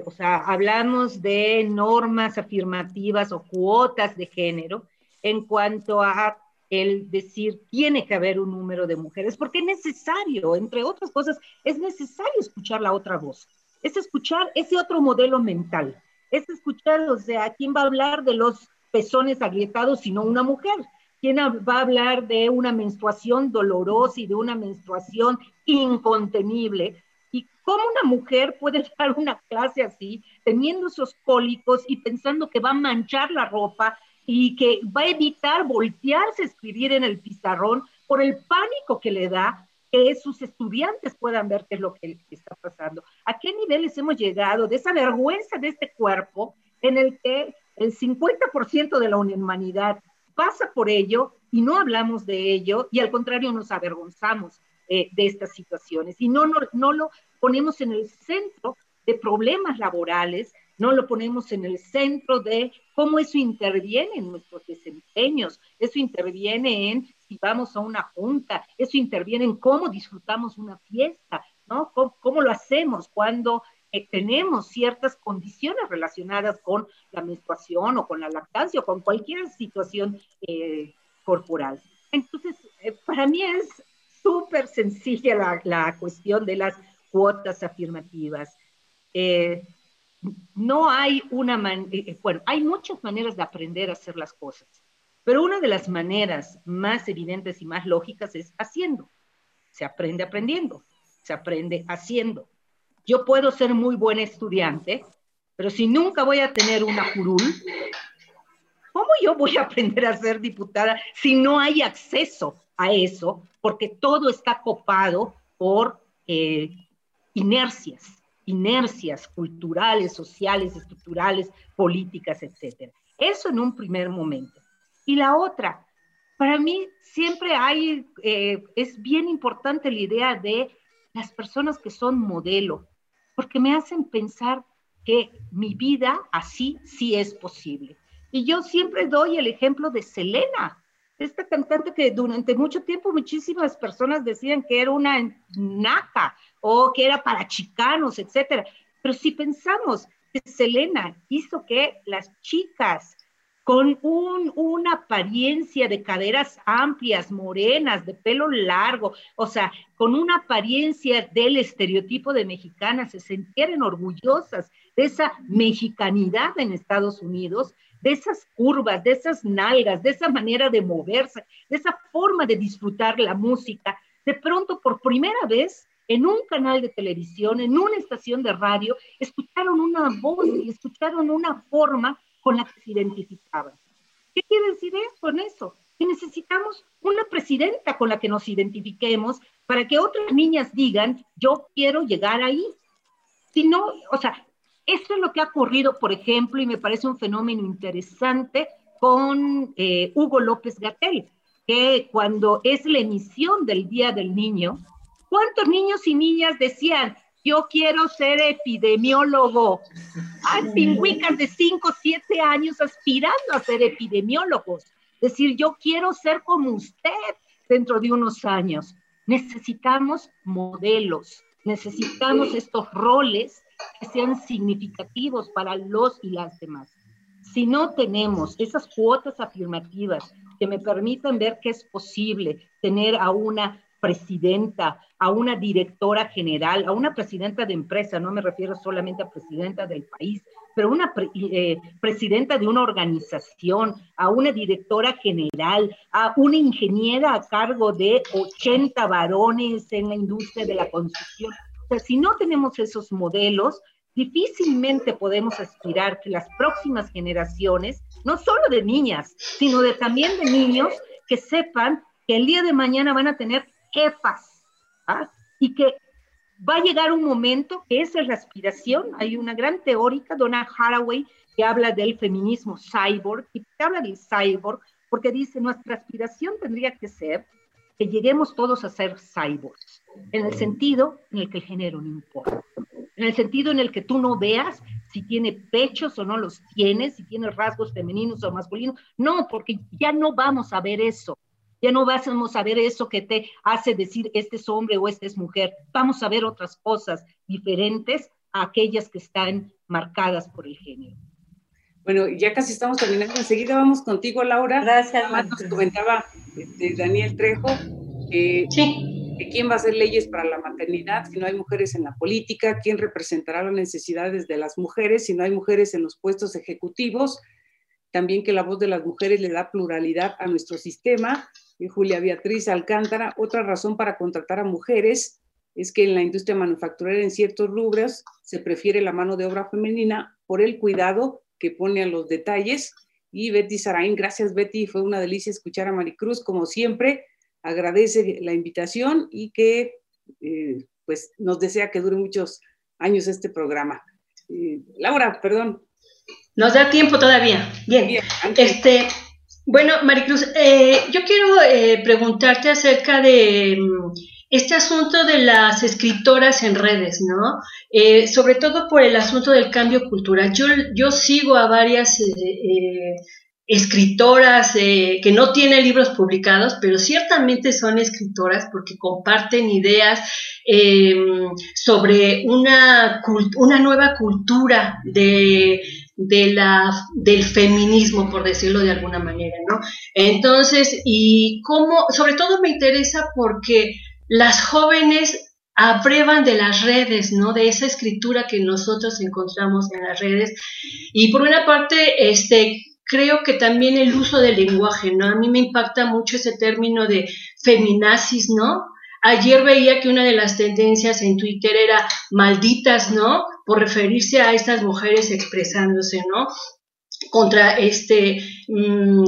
O sea, hablamos de normas afirmativas o cuotas de género en cuanto a el decir tiene que haber un número de mujeres, porque es necesario, entre otras cosas, es necesario escuchar la otra voz, es escuchar ese otro modelo mental, es escuchar, o sea, ¿quién va a hablar de los pezones agrietados sino una mujer? ¿Quién va a hablar de una menstruación dolorosa y de una menstruación incontenible? ¿Y cómo una mujer puede *laughs* dar una clase así, teniendo esos cólicos y pensando que va a manchar la ropa y que va a evitar voltearse a escribir en el pizarrón por el pánico que le da que sus estudiantes puedan ver qué es lo que está pasando? ¿A qué niveles hemos llegado de esa vergüenza de este cuerpo en el que el 50% de la humanidad pasa por ello y no hablamos de ello y al contrario nos avergonzamos eh, de estas situaciones y no, no, no lo ponemos en el centro de problemas laborales, no lo ponemos en el centro de cómo eso interviene en nuestros desempeños, eso interviene en si vamos a una junta, eso interviene en cómo disfrutamos una fiesta, ¿no? ¿Cómo, lo hacemos cuando eh, tenemos ciertas condiciones relacionadas con la menstruación o con la lactancia o con cualquier situación eh, corporal. Entonces, eh, para mí es súper sencilla la, la, cuestión de las cuotas afirmativas. no hay una, bueno, hay muchas maneras de aprender a hacer las cosas, pero una de las maneras más evidentes y más lógicas es haciendo. Se aprende aprendiendo, se aprende haciendo. Yo puedo ser muy buen estudiante, pero si nunca voy a tener una curul, ¿cómo yo voy a aprender a ser diputada si no hay acceso a eso? Porque todo está copado por eh, inercias, inercias culturales, sociales, estructurales, políticas, etc. Eso en un primer momento. Y la otra, para mí siempre hay, eh, es bien importante la idea de las personas que son modelo, porque me hacen pensar que mi vida así sí es posible. Y yo siempre doy el ejemplo de Selena, esta cantante que durante mucho tiempo muchísimas personas decían que era una naca o que era para chicanos, etcétera. Pero si pensamos que Selena hizo que las chicas con una apariencia de caderas amplias, morenas, de pelo largo, o sea, con una apariencia del estereotipo de mexicana, se sintieran orgullosas de esa mexicanidad en Estados Unidos, de esas curvas, de esas nalgas, de esa manera de moverse, de esa forma de disfrutar la música. De pronto, por primera vez, en un canal de televisión, en una estación de radio, escucharon una voz y escucharon una forma con la que se identificaban. ¿Qué quiere decir con eso? Que necesitamos una presidenta con la que nos identifiquemos para que otras niñas digan, yo quiero llegar ahí. Si no, o sea, esto es lo que ha ocurrido, por ejemplo, y me parece un fenómeno interesante con eh, Hugo López Gatel, que cuando es la emisión del Día del Niño, ¿cuántos niños y niñas decían, yo quiero ser epidemiólogo. Hay pingüicas de 5, 7 años aspirando a ser epidemiólogos. Decir, yo quiero ser como usted dentro de unos años. Necesitamos modelos, necesitamos estos roles que sean significativos para los y las demás. Si no tenemos esas cuotas afirmativas que me permitan ver que es posible tener a una presidenta, a una directora general, a una presidenta de empresa, no me refiero solamente a presidenta del país, pero una eh, presidenta de una organización, a una directora general, a una ingeniera a cargo de 80 varones en la industria de la construcción. Si no tenemos esos modelos, difícilmente podemos aspirar que las próximas generaciones, no solo de niñas, sino también de niños, que sepan que el día de mañana van a tener jefas, ¿ah? y que va a llegar un momento que esa es la aspiración. Hay una gran teórica, Donna Haraway, que habla del feminismo cyborg, y que habla del cyborg porque dice, nuestra aspiración tendría que ser que lleguemos todos a ser cyborgs, en el sentido en el que el género no importa, en el sentido en el que tú no veas si tiene pechos o no los tiene, si tiene rasgos femeninos o masculinos, no, porque ya no vamos a ver eso. Ya no vamos a ver eso que te hace decir este es hombre o esta es mujer. Vamos a ver otras cosas diferentes a aquellas que están marcadas por el género. Bueno, ya casi estamos terminando. Enseguida vamos contigo, Laura. Gracias. Además nos comentaba este, Daniel Trejo que, que quién va a hacer leyes para la maternidad si no hay mujeres en la política, quién representará las necesidades de las mujeres si no hay mujeres en los puestos ejecutivos, también que la voz de las mujeres le da pluralidad a nuestro sistema. Y Julia Beatriz Alcántara, otra razón para contratar a mujeres es que en la industria manufacturera en ciertos rubros se prefiere la mano de obra femenina por el cuidado que pone a los detalles. Y Betty Sarain, gracias Betty, fue una delicia escuchar a Maricruz, como siempre, agradece la invitación y que eh, pues nos desea que dure muchos años este programa. Eh, Laura, perdón. Nos da tiempo todavía. Bien. este, bueno, Maricruz, eh, yo quiero preguntarte acerca de mm, este asunto de las escritoras en redes, ¿no? Eh, sobre todo por el asunto del cambio cultural. Yo, yo sigo a varias eh, eh, escritoras que no tienen libros publicados, pero ciertamente son escritoras porque comparten ideas sobre una, una nueva cultura de, de la, del feminismo, por decirlo de alguna manera, ¿no? Entonces, y cómo, sobre todo me interesa porque las jóvenes aprueban de las redes, ¿no? De esa escritura que nosotros encontramos en las redes. Y por una parte, este, creo que también el uso del lenguaje, ¿no? A mí me impacta mucho ese término de feminazis, ¿no? Ayer veía que una de las tendencias en Twitter era malditas, ¿no? Por referirse a estas mujeres expresándose, ¿no? Contra este, mm,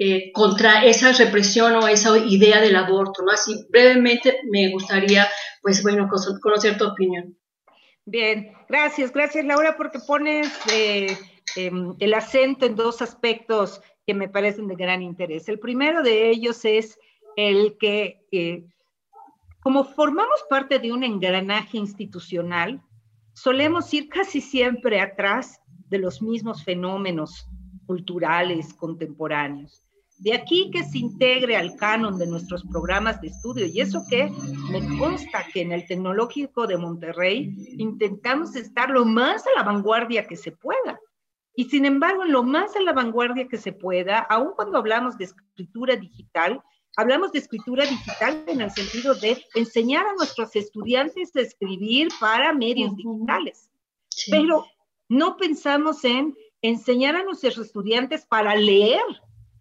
eh, contra esa represión o esa idea del aborto, ¿no? Así brevemente me gustaría, pues bueno, conocer tu opinión. Bien, gracias, gracias Laura, porque pones eh, em, el acento en dos aspectos que me parecen de gran interés. El primero de ellos es el que, eh, como formamos parte de un engranaje institucional, solemos ir casi siempre atrás de los mismos fenómenos culturales contemporáneos. De aquí que se integre al canon de nuestros programas de estudio. Y eso que me consta que en el Tecnológico de Monterrey intentamos estar lo más a la vanguardia que se pueda. Y sin embargo, en lo más a la vanguardia que se pueda, aun cuando hablamos de escritura digital, hablamos de escritura digital en el sentido de enseñar a nuestros estudiantes a escribir para medios digitales. Pero no pensamos en enseñar a nuestros estudiantes para leer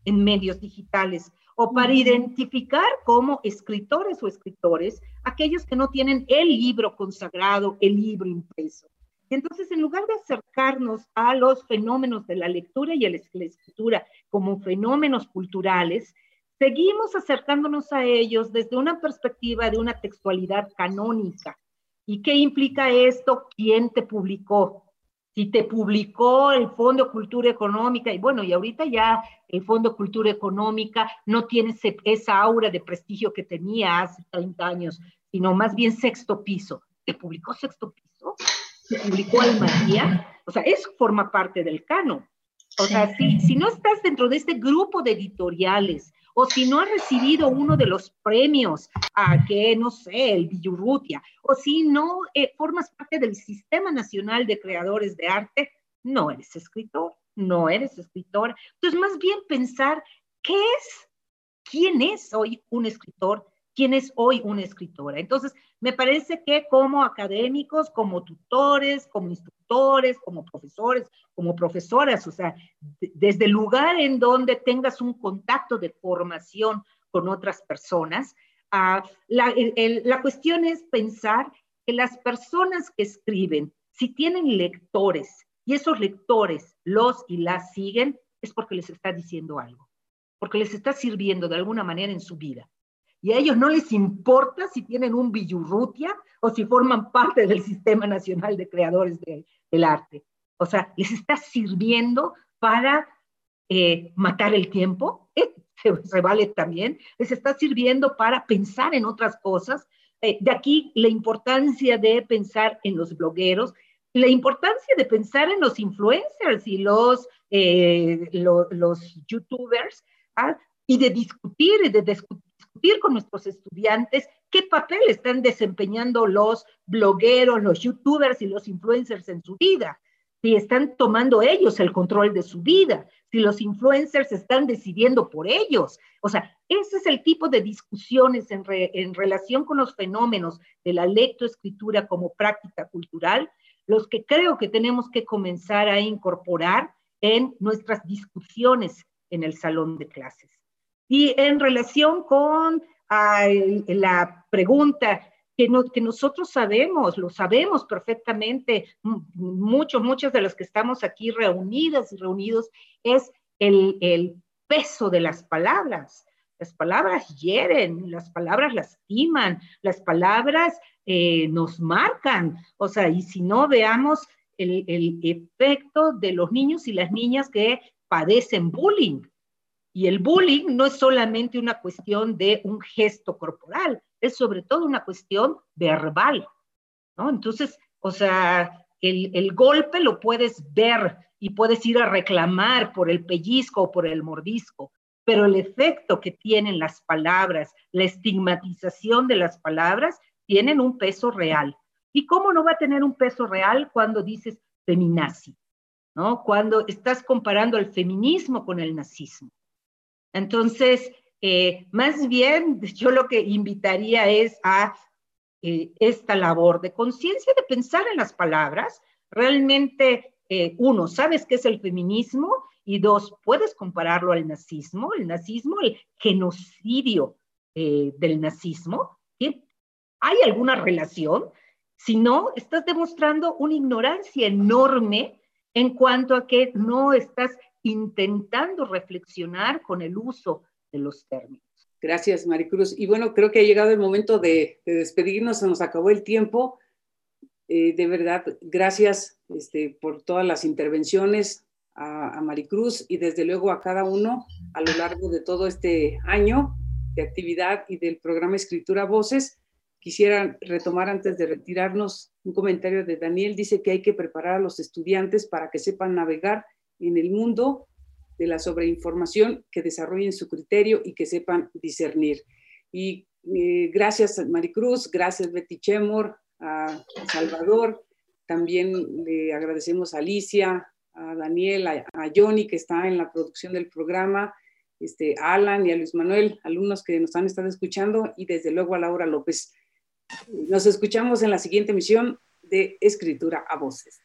en medios digitales o para identificar como escritores o escritores aquellos que no tienen el libro consagrado, el libro impreso. Entonces, en lugar de acercarnos a los fenómenos de la lectura y la escritura como fenómenos culturales, seguimos acercándonos a ellos desde una perspectiva de una textualidad canónica. ¿Y qué implica esto? ¿Quién te publicó? si te publicó el Fondo Cultura Económica, y bueno, y ahorita ya el Fondo Cultura Económica no tiene esa aura de prestigio que tenía hace 30 años, sino más bien sexto piso. ¿Te publicó sexto piso? ¿Te publicó Almadía? O sea, eso forma parte del canon. O sea, si, si no estás dentro de este grupo de editoriales o si no has recibido uno de los premios a que, no sé, el Villurrutia, o si no eh, formas parte del Sistema Nacional de Creadores de Arte, no eres escritor, no eres escritora. Entonces, más bien pensar qué es, quién es hoy un escritor, quién es hoy una escritora. Entonces, me parece que como académicos, como tutores, como instructores, como profesores, como profesoras, o sea, desde el lugar en donde tengas un contacto de formación con otras personas, uh, la, la cuestión es pensar que las personas que escriben, si tienen lectores y esos lectores los y las siguen, es porque les está diciendo algo, porque les está sirviendo de alguna manera en su vida y a ellos no les importa si tienen un Villurrutia o si forman parte del Sistema Nacional de Creadores del Arte. O sea, les está sirviendo para eh, matar el tiempo, eh, *laughs* se, vale también, les está sirviendo para pensar en otras cosas. Eh, de aquí la importancia de pensar en los blogueros, la importancia de pensar en los influencers y los, los youtubers, ¿ah? y de discutir y de con nuestros estudiantes ¿qué papel están desempeñando los blogueros, los youtubers y los influencers en su vida? Si están tomando ellos el control de su vida, si los influencers están decidiendo por ellos. O sea, ese es el tipo de discusiones en, en relación con los fenómenos de la lectoescritura como práctica cultural, los que creo que tenemos que comenzar a incorporar en nuestras discusiones en el salón de clases. Y en relación con la pregunta que, que, nosotros sabemos, lo sabemos perfectamente, muchos, muchos de los que estamos aquí reunidas y reunidos, es el, peso de las palabras. Las palabras hieren, las palabras lastiman, las palabras eh, nos marcan. O sea, y si no, veamos el efecto de los niños y las niñas que padecen bullying. Y el bullying no es solamente una cuestión de un gesto corporal, es sobre todo una cuestión verbal, ¿no? Entonces, o sea, el, el, golpe lo puedes ver y puedes ir a reclamar por el pellizco o por el mordisco, pero el efecto que tienen las palabras, la estigmatización de las palabras, tienen un peso real. ¿Y cómo no va a tener un peso real cuando dices feminazi? ¿no? Cuando estás comparando el feminismo con el nazismo. Entonces, eh, más bien, *laughs* yo lo que invitaría es a eh, esta labor de conciencia, de pensar en las palabras. Realmente, eh, uno, ¿sabes qué es el feminismo? Y dos, ¿puedes compararlo al nazismo? El nazismo, el genocidio del nazismo. ¿Hay alguna relación? Si no, estás demostrando una ignorancia enorme en cuanto a que no estás intentando reflexionar con el uso de los términos. Gracias, Maricruz. Y bueno, creo que ha llegado el momento de, despedirnos, se nos acabó el tiempo. Eh, de verdad, gracias este, por todas las intervenciones a, a, Maricruz y desde luego a cada uno a lo largo de todo este año de actividad y del programa Escritura Voces. Quisiera retomar antes de retirarnos un comentario de Daniel. Dice que hay que preparar a los estudiantes para que sepan navegar en el mundo de la sobreinformación, que desarrollen su criterio y que sepan discernir. Y eh, gracias Maricruz, gracias Betty Chemor, a Salvador, también le agradecemos a Alicia, a Daniel, a, a, Johnny que está en la producción del programa, este, a Alan y a Luis Manuel, alumnos que nos han estado escuchando, y desde luego a Laura López. Nos escuchamos en la siguiente emisión de Escritura a Voces.